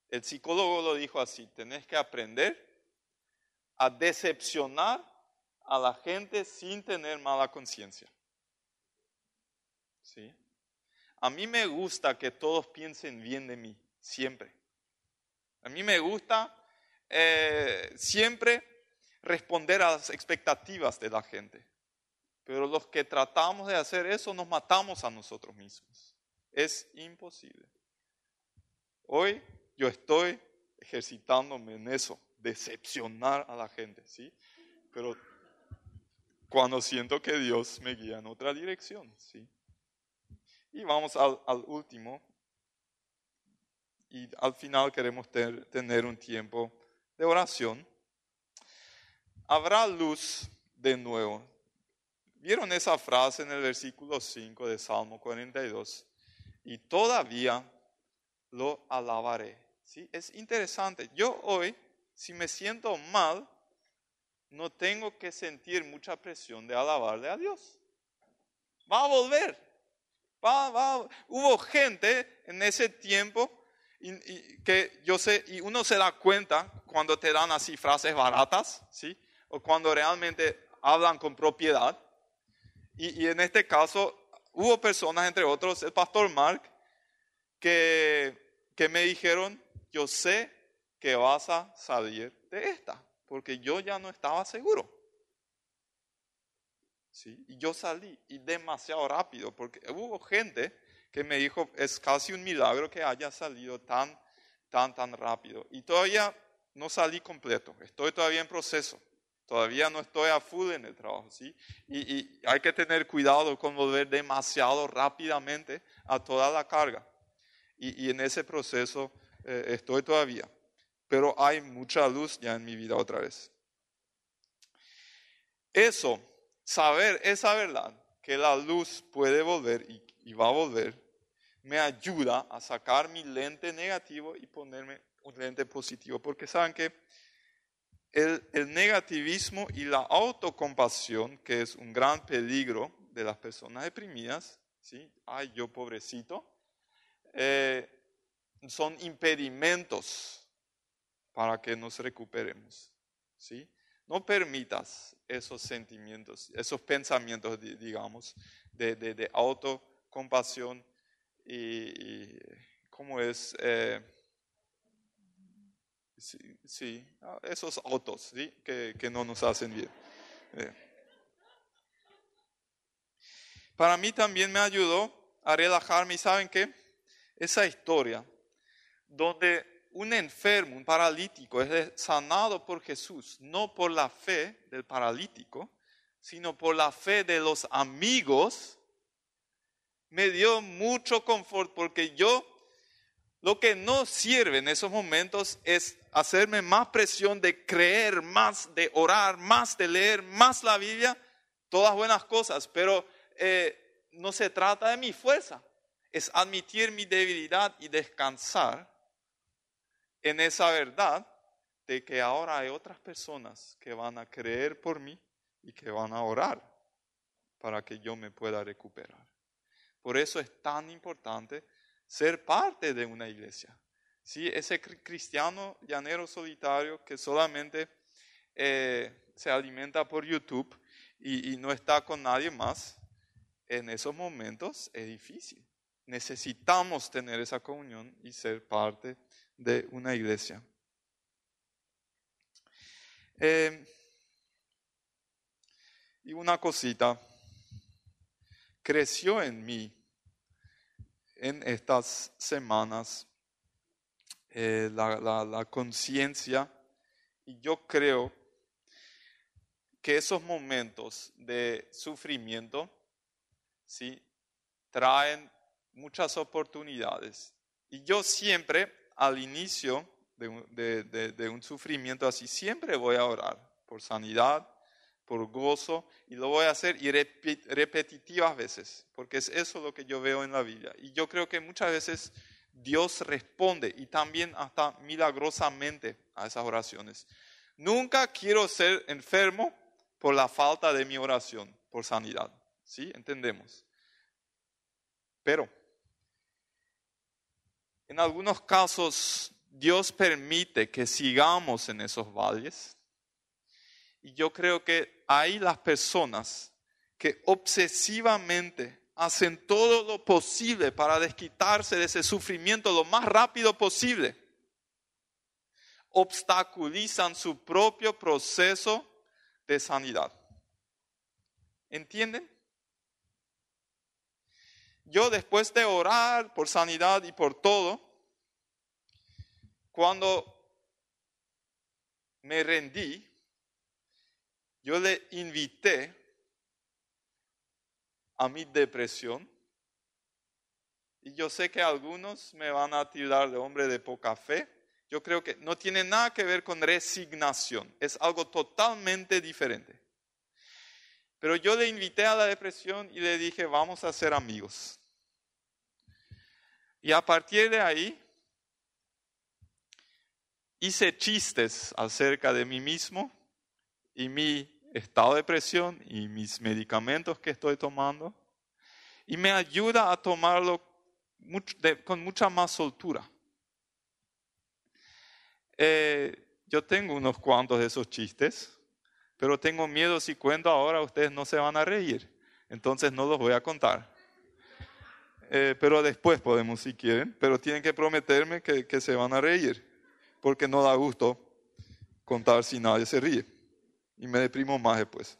El psicólogo lo dijo así, tenés que aprender a decepcionar a la gente sin tener mala conciencia. ¿Sí? A mí me gusta que todos piensen bien de mí, siempre. A mí me gusta eh, siempre responder a las expectativas de la gente. Pero los que tratamos de hacer eso nos matamos a nosotros mismos. Es imposible. Hoy yo estoy ejercitándome en eso, decepcionar a la gente, ¿sí? Pero cuando siento que Dios me guía en otra dirección. ¿sí? Y vamos al, último. Y al final queremos tener un tiempo de oración. Habrá luz de nuevo. ¿Vieron esa frase en el versículo 5 de Salmo 42? Y todavía lo alabaré. ¿Sí? Es interesante. Yo hoy, si me siento mal, no tengo que sentir mucha presión de alabarle a Dios. Va a volver. Va, Hubo gente en ese tiempo y, que yo sé, y uno se da cuenta cuando te dan así frases baratas, ¿sí? O cuando realmente hablan con propiedad. Y, y en este caso, hubo personas, entre otros, el pastor Mark, que, que me dijeron, yo sé que vas a salir de esta porque yo ya no estaba seguro. ¿Sí? Y yo salí, y demasiado rápido, porque hubo gente que me dijo, es casi un milagro que haya salido tan, tan, tan rápido. Y todavía no salí completo, estoy todavía en proceso, todavía no estoy a full en el trabajo, ¿sí? Y, hay que tener cuidado con volver demasiado rápidamente a toda la carga. Y, en ese proceso eh, estoy todavía pero hay mucha luz ya en mi vida otra vez. Eso, saber esa verdad, que la luz puede volver y, va a volver, me ayuda a sacar mi lente negativo y ponerme un lente positivo, porque saben que el, negativismo y la autocompasión, que es un gran peligro de las personas deprimidas, ¿sí? ay yo pobrecito, eh, son impedimentos para que nos recuperemos. ¿sí? No permitas esos sentimientos, esos pensamientos, digamos, de, de, autocompasión y, ¿cómo es? Eh, sí, esos autos ¿sí? que, que, no nos hacen bien. Eh. Para mí también me ayudó a relajarme y saben qué? Esa historia donde un enfermo, un paralítico, es sanado por Jesús, no por la fe del paralítico, sino por la fe de los amigos, me dio mucho confort porque yo lo que no sirve en esos momentos es hacerme más presión de creer más, de orar más, de leer más la Biblia, todas buenas cosas, pero eh, no se trata de mi fuerza, es admitir mi debilidad y descansar en esa verdad de que ahora hay otras personas que van a creer por mí y que van a orar para que yo me pueda recuperar. Por eso es tan importante ser parte de una iglesia. ¿Sí? Ese cristiano llanero solitario que solamente eh, se alimenta por YouTube y, y no está con nadie más, en esos momentos es difícil. Necesitamos tener esa comunión y ser parte de una iglesia. Eh, y una cosita, creció en mí en estas semanas eh, la, conciencia y yo creo que esos momentos de sufrimiento ¿sí? traen muchas oportunidades. Y yo siempre al inicio de un, sufrimiento así, siempre voy a orar por sanidad, por gozo, y lo voy a hacer y repetitivas veces, porque es eso lo que yo veo en la Biblia. Y yo creo que muchas veces Dios responde y también hasta milagrosamente a esas oraciones. Nunca quiero ser enfermo por la falta de mi oración, por sanidad. ¿Sí? Entendemos. Pero en algunos casos, Dios permite que sigamos en esos valles. Y yo creo que hay las personas que obsesivamente hacen todo lo posible para desquitarse de ese sufrimiento lo más rápido posible. Obstaculizan su propio proceso de sanidad. ¿Entienden? Yo después de orar por sanidad y por todo, cuando me rendí, yo le invité a mi depresión. Y yo sé que algunos me van a tirar de hombre de poca fe. Yo creo que no tiene nada que ver con resignación, es algo totalmente diferente. Pero yo le invité a la depresión y le dije, vamos a ser amigos. Y a partir de ahí, hice chistes acerca de mí mismo y mi estado de depresión y mis medicamentos que estoy tomando. Y me ayuda a tomarlo con mucha más soltura. Eh, yo tengo unos cuantos de esos chistes, pero tengo miedo si cuento ahora ustedes no se van a reír. Entonces no los voy a contar. Eh, pero después podemos si quieren, pero tienen que prometerme que, que se van a reír, porque no da gusto contar si nadie se ríe. Y me deprimo más después.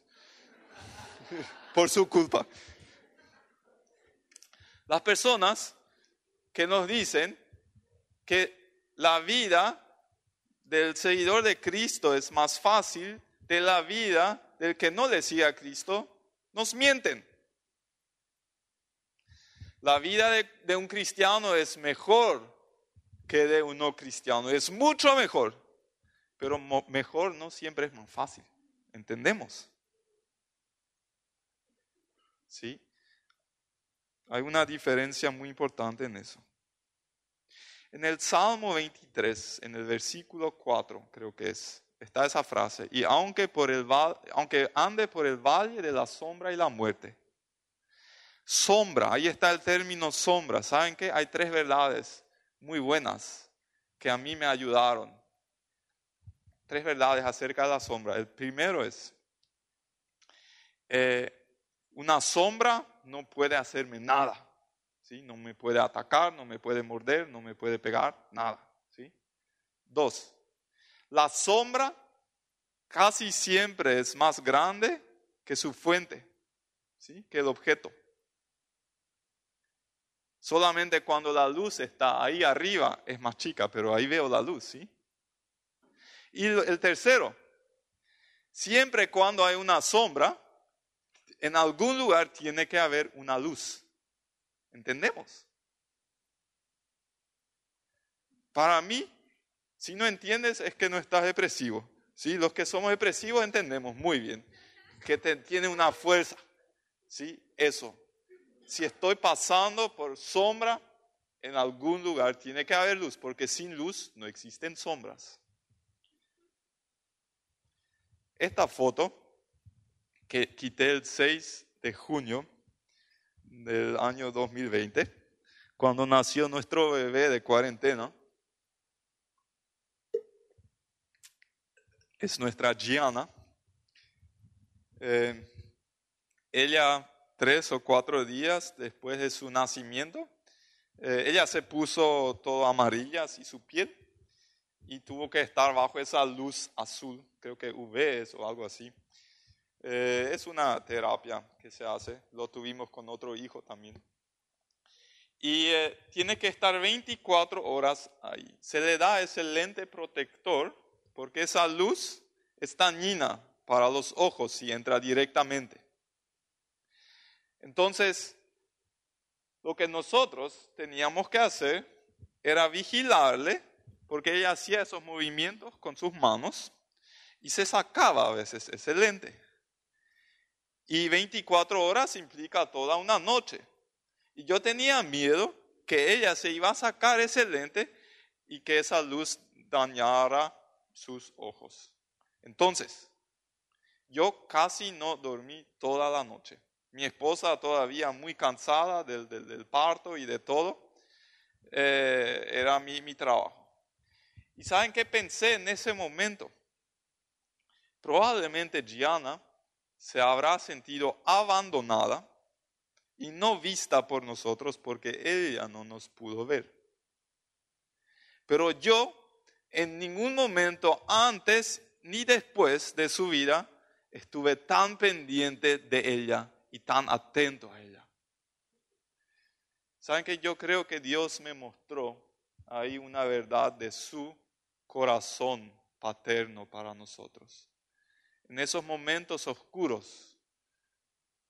Por su culpa. Las personas que nos dicen que la vida del seguidor de Cristo es más fácil de la vida del que no le sigue a Cristo, nos mienten. La vida de, un cristiano es mejor que de un no cristiano, es mucho mejor, pero mejor no siempre es más fácil, ¿entendemos? ¿Sí? Hay una diferencia muy importante en eso. En el Salmo 23, en el versículo 4, creo que es, está esa frase, y aunque, por el, aunque ande por el valle de la sombra y la muerte, sombra, ahí está el término sombra, ¿saben qué? Hay tres verdades muy buenas que a mí me ayudaron. Tres verdades acerca de la sombra. El primero es, eh, una sombra no puede hacerme nada. ¿sí? No me puede atacar, no me puede morder, no me puede pegar, nada. ¿sí? Dos, la sombra casi siempre es más grande que su fuente, ¿sí? que el objeto. Solamente cuando la luz está ahí arriba es más chica, pero ahí veo la luz, ¿sí? Y el tercero, siempre cuando hay una sombra, en algún lugar tiene que haber una luz. ¿Entendemos? Para mí, si no entiendes, es que no estás depresivo. ¿sí? Los que somos depresivos entendemos muy bien que te, tiene una fuerza. ¿sí? Eso. Si estoy pasando por sombra, en algún lugar tiene que haber luz, porque sin luz no existen sombras. Esta foto que quité el 6 de junio del año 2020, cuando nació nuestro bebé de cuarentena, es nuestra Gianna. Eh, ella, tres o cuatro días después de su nacimiento, eh, ella se puso todo amarilla, así su piel, y tuvo que estar bajo esa luz azul, creo que UV o algo así. Eh, es una terapia que se hace, lo tuvimos con otro hijo también. Y tiene que estar 24 horas ahí. Se le da ese lente protector porque esa luz es dañina para los ojos si entra directamente. Entonces, lo que nosotros teníamos que hacer era vigilarle, porque ella hacía esos movimientos con sus manos y se sacaba a veces ese lente. Y 24 horas implica toda una noche. Y yo tenía miedo que ella se iba a sacar ese lente y que esa luz dañara sus ojos. Entonces, yo casi no dormí toda la noche. Mi esposa todavía muy cansada del, parto y de todo. Eh, era mi, mi trabajo. ¿Y saben qué pensé en ese momento? Probablemente Gianna se habrá sentido abandonada y no vista por nosotros porque ella no nos pudo ver. Pero yo en ningún momento antes ni después de su vida estuve tan pendiente de ella y tan atento a ella. ¿Saben que yo creo que Dios me mostró ahí una verdad de su corazón paterno para nosotros? En esos momentos oscuros,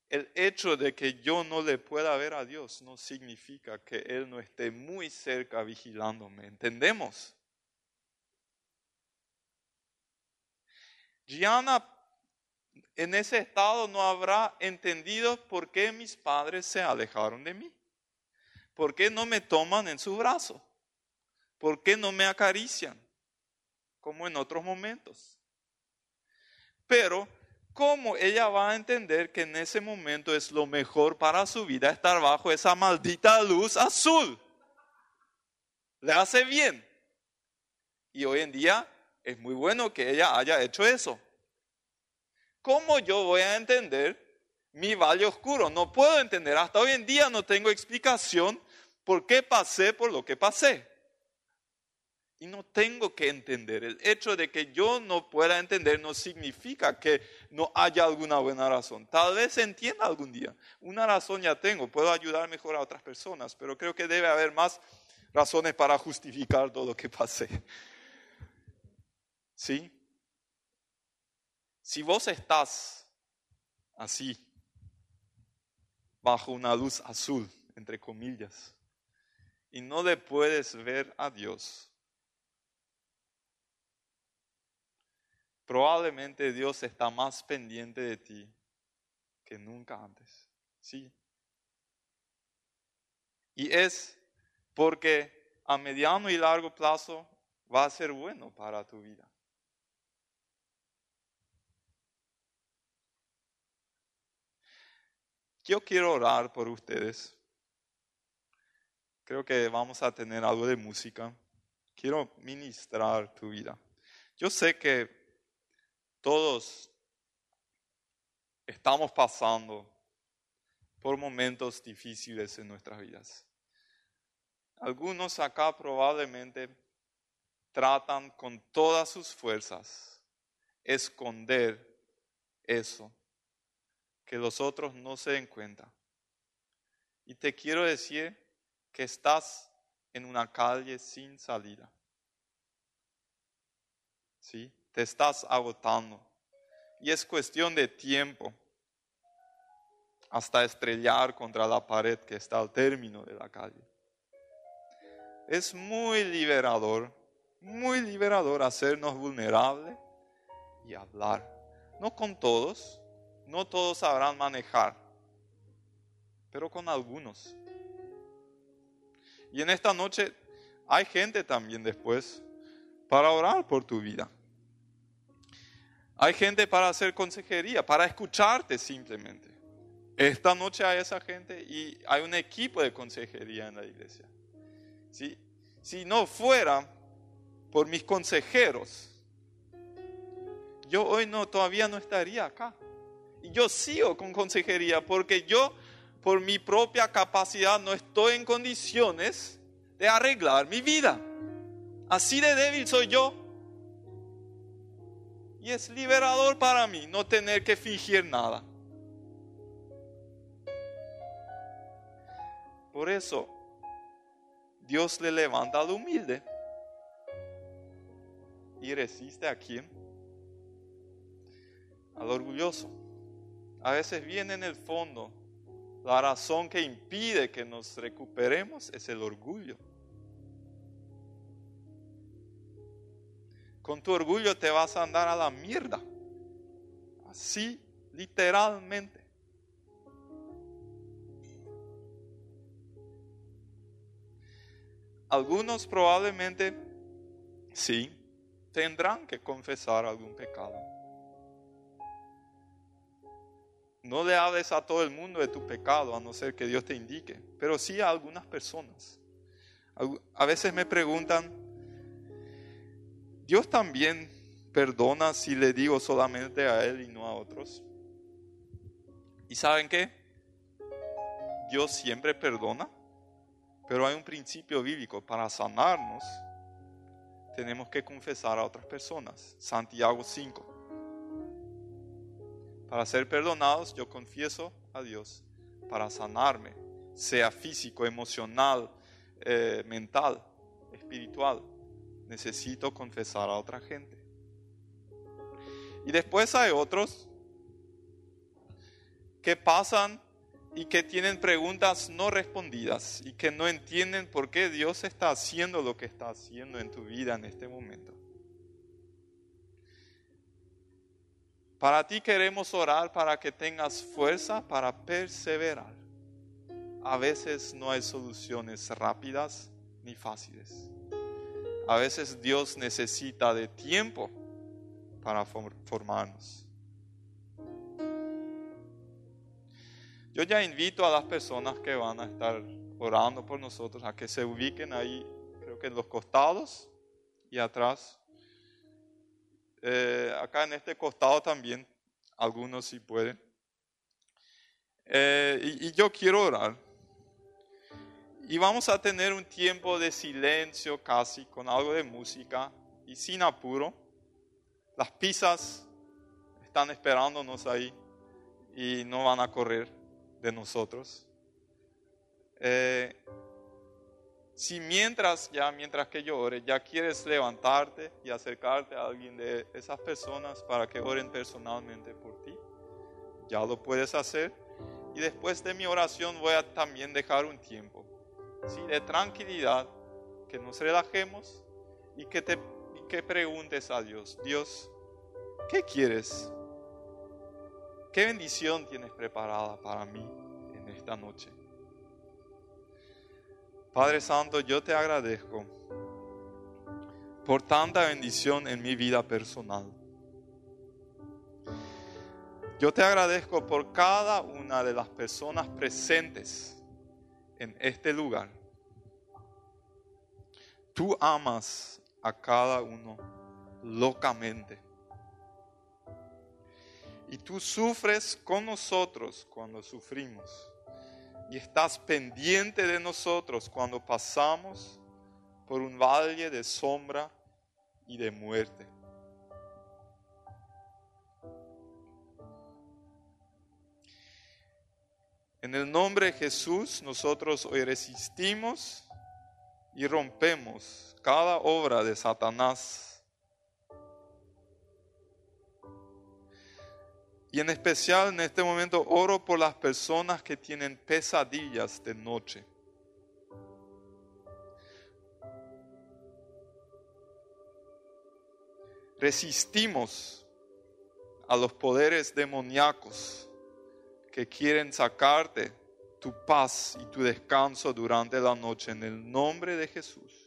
el hecho de que yo no le pueda ver a Dios no significa que Él no esté muy cerca vigilándome. ¿Entendemos? Gianna en ese estado no habrá entendido por qué mis padres se alejaron de mí. ¿Por qué no me toman en su brazo? ¿Por qué no me acarician? Como en otros momentos. Pero ¿cómo ella va a entender que en ese momento es lo mejor para su vida estar bajo esa maldita luz azul? Le hace bien. Y hoy en día es muy bueno que ella haya hecho eso. ¿Cómo yo voy a entender mi valle oscuro? No puedo entender. Hasta hoy en día no tengo explicación por qué pasé por lo que pasé. Y no tengo que entender. El hecho de que yo no pueda entender no significa que no haya alguna buena razón. Tal vez entienda algún día. Una razón ya tengo. Puedo ayudar mejor a otras personas. Pero creo que debe haber más razones para justificar todo lo que pasé. ¿Sí? Si vos estás así, bajo una luz azul, entre comillas, y no le puedes ver a Dios, probablemente Dios está más pendiente de ti que nunca antes. Sí. Y es porque a mediano y largo plazo va a ser bueno para tu vida. Yo quiero orar por ustedes. Creo que vamos a tener algo de música. Quiero ministrar tu vida. Yo sé que todos estamos pasando por momentos difíciles en nuestras vidas. Algunos acá probablemente tratan con todas sus fuerzas esconder eso, que los otros no se den cuenta. Y te quiero decir que estás en una calle sin salida. ¿Sí? te estás agotando. Y es cuestión de tiempo hasta estrellar contra la pared que está al término de la calle. Es muy liberador, muy liberador hacernos vulnerables y hablar. No con todos, no todos sabrán manejar, pero con algunos. Y en esta noche hay gente también después para orar por tu vida. Hay gente para hacer consejería, para escucharte simplemente. Esta noche hay esa gente y hay un equipo de consejería en la iglesia. Si, si no fuera por mis consejeros, yo hoy no, todavía no estaría acá. Yo sigo con consejería porque yo, por mi propia capacidad, no estoy en condiciones de arreglar mi vida. Así de débil soy yo. Y es liberador para mí no tener que fingir nada. Por eso, Dios le levanta al humilde y resiste a quien? Al orgulloso. A veces viene en el fondo la razón que impide que nos recuperemos es el orgullo. Con tu orgullo te vas a andar a la mierda. Así, literalmente. Algunos probablemente sí tendrán que confesar algún pecado. No le hables a todo el mundo de tu pecado, a no ser que Dios te indique, pero sí a algunas personas. A veces me preguntan, Dios también perdona si le digo solamente a Él y no a otros. ¿Y saben qué? Dios siempre perdona, pero hay un principio bíblico. Para sanarnos, tenemos que confesar a otras personas. Santiago 5. Para ser perdonados, yo confieso a Dios. Para sanarme, sea físico, emocional, eh, mental, espiritual necesito confesar a otra gente. Y después hay otros que pasan y que tienen preguntas no respondidas y que no entienden por qué Dios está haciendo lo que está haciendo en tu vida en este momento. Para ti queremos orar para que tengas fuerza para perseverar. A veces no hay soluciones rápidas ni fáciles. A veces Dios necesita de tiempo para formarnos. Yo ya invito a las personas que van a estar orando por nosotros a que se ubiquen ahí, creo que en los costados y atrás. Eh, acá en este costado también, algunos si pueden. Eh, y, yo quiero orar. Y vamos a tener un tiempo de silencio casi, con algo de música y sin apuro. Las pizzas están esperándonos ahí y no van a correr de nosotros. Eh, si mientras, ya mientras que yo ore, ya quieres levantarte y acercarte a alguien de esas personas para que oren personalmente por ti, ya lo puedes hacer. Y después de mi oración voy a también dejar un tiempo de tranquilidad, que nos relajemos y que, te, y que preguntes a Dios, Dios, ¿qué quieres? ¿Qué bendición tienes preparada para mí en esta noche? Padre Santo, yo te agradezco por tanta bendición en mi vida personal. Yo te agradezco por cada una de las personas presentes en este lugar. Tú amas a cada uno locamente. Y tú sufres con nosotros cuando sufrimos. Y estás pendiente de nosotros cuando pasamos por un valle de sombra y de muerte. En el nombre de Jesús nosotros hoy resistimos y rompemos cada obra de Satanás Y en especial en este momento oro por las personas que tienen pesadillas de noche. Resistimos a los poderes demoníacos que quieren sacarte tu paz y tu descanso durante la noche en el nombre de Jesús.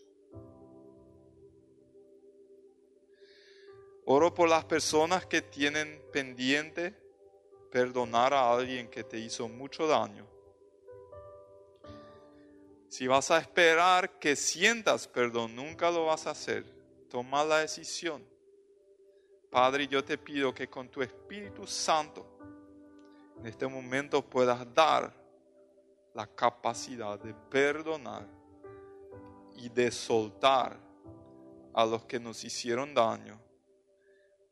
Oro por las personas que tienen pendiente perdonar a alguien que te hizo mucho daño. Si vas a esperar que sientas perdón, nunca lo vas a hacer. Toma la decisión. Padre, yo te pido que con tu Espíritu Santo en este momento puedas dar la capacidad de perdonar y de soltar a los que nos hicieron daño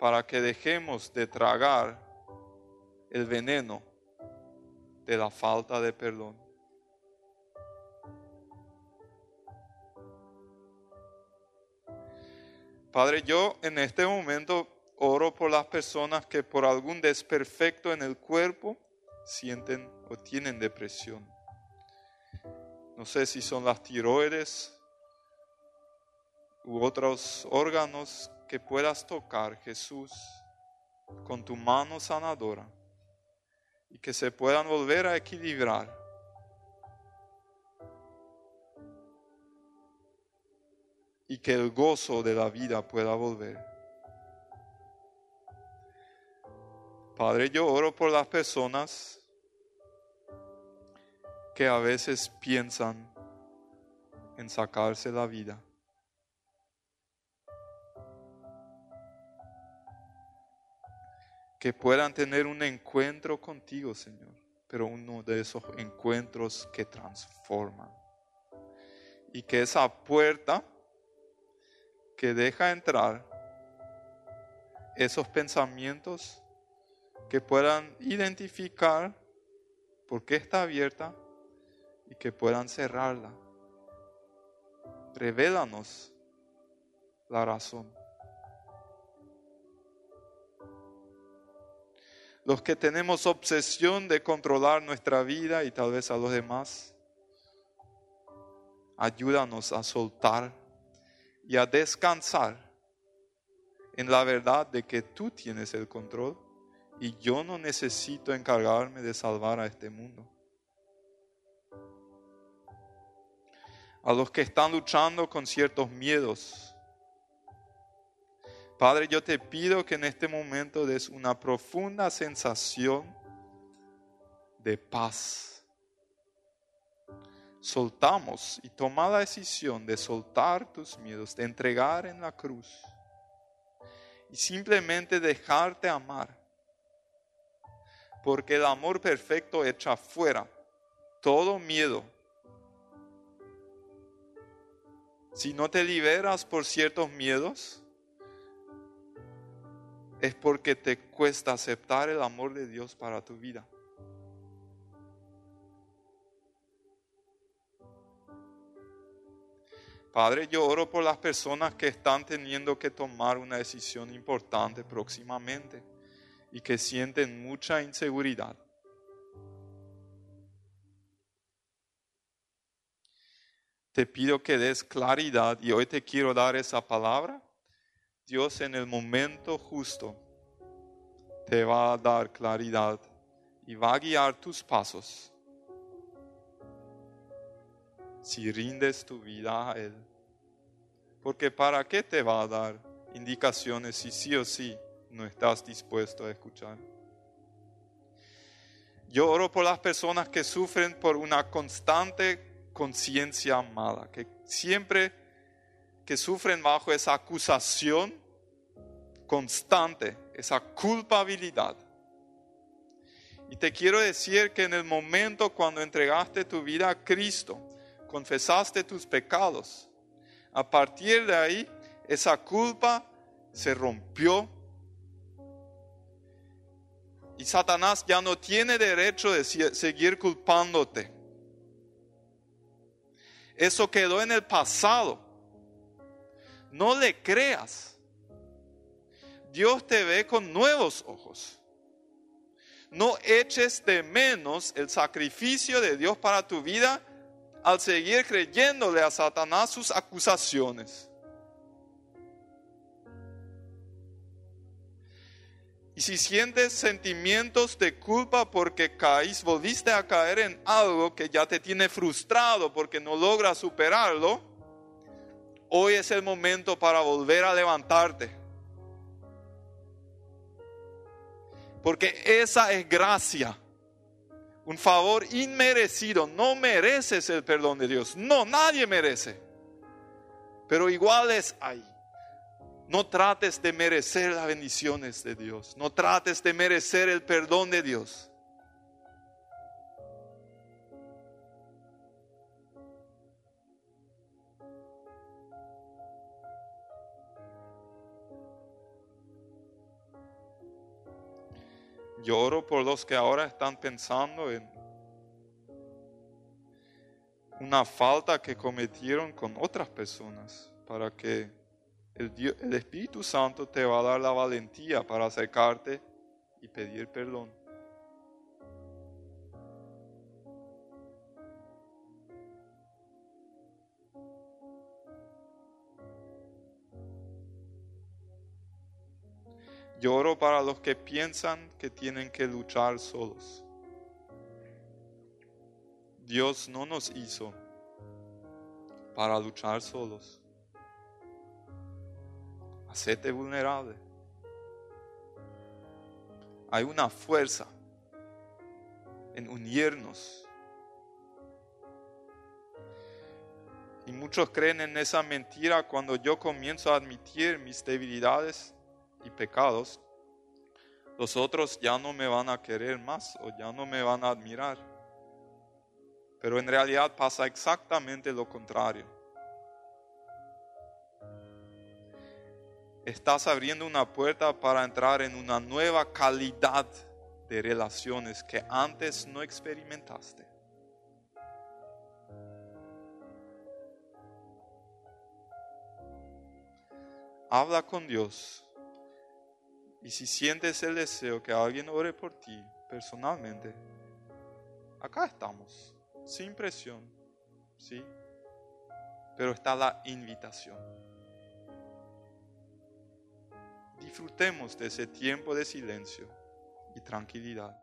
para que dejemos de tragar el veneno de la falta de perdón. Padre, yo en este momento oro por las personas que por algún desperfecto en el cuerpo sienten o tienen depresión. No sé si son las tiroides u otros órganos que puedas tocar, Jesús, con tu mano sanadora y que se puedan volver a equilibrar. Y que el gozo de la vida pueda volver. Padre, yo oro por las personas que a veces piensan en sacarse la vida. Que puedan tener un encuentro contigo, Señor, pero uno de esos encuentros que transforman. Y que esa puerta que deja entrar esos pensamientos que puedan identificar por qué está abierta y que puedan cerrarla. Revélanos la razón. Los que tenemos obsesión de controlar nuestra vida y tal vez a los demás, ayúdanos a soltar y a descansar en la verdad de que tú tienes el control y yo no necesito encargarme de salvar a este mundo. A los que están luchando con ciertos miedos, Padre, yo te pido que en este momento des una profunda sensación de paz. Soltamos y toma la decisión de soltar tus miedos, de entregar en la cruz y simplemente dejarte amar. Porque el amor perfecto echa fuera todo miedo. Si no te liberas por ciertos miedos, es porque te cuesta aceptar el amor de Dios para tu vida. Padre, yo oro por las personas que están teniendo que tomar una decisión importante próximamente y que sienten mucha inseguridad. Te pido que des claridad y hoy te quiero dar esa palabra Dios en el momento justo te va a dar claridad y va a guiar tus pasos si rindes tu vida a Él. Porque ¿para qué te va a dar indicaciones si sí o sí no estás dispuesto a escuchar? Yo oro por las personas que sufren por una constante conciencia mala, que siempre que sufren bajo esa acusación constante, esa culpabilidad. Y te quiero decir que en el momento cuando entregaste tu vida a Cristo, confesaste tus pecados, a partir de ahí esa culpa se rompió y Satanás ya no tiene derecho de seguir culpándote. Eso quedó en el pasado. No le creas. Dios te ve con nuevos ojos. No eches de menos el sacrificio de Dios para tu vida al seguir creyéndole a Satanás sus acusaciones. Y si sientes sentimientos de culpa porque caís, volviste a caer en algo que ya te tiene frustrado porque no logras superarlo, hoy es el momento para volver a levantarte. Porque esa es gracia. Un favor inmerecido. No mereces el perdón de Dios. No, nadie merece. Pero igual es ahí. No trates de merecer las bendiciones de Dios. No trates de merecer el perdón de Dios. Lloro por los que ahora están pensando en una falta que cometieron con otras personas para que el, el Espíritu Santo te va a dar la valentía para acercarte y pedir perdón. Lloro para los que piensan que tienen que luchar solos. Dios no nos hizo para luchar solos. Hacete vulnerable. Hay una fuerza en unirnos. Y muchos creen en esa mentira cuando yo comienzo a admitir mis debilidades y pecados, los otros ya no me van a querer más o ya no me van a admirar. Pero en realidad pasa exactamente lo contrario. Estás abriendo una puerta para entrar en una nueva calidad de relaciones que antes no experimentaste. Habla con Dios Y si sientes el deseo que alguien ore por ti personalmente, acá estamos, sin presión, ¿sí? Pero está la invitación. Disfrutemos de ese tiempo de silencio y tranquilidad.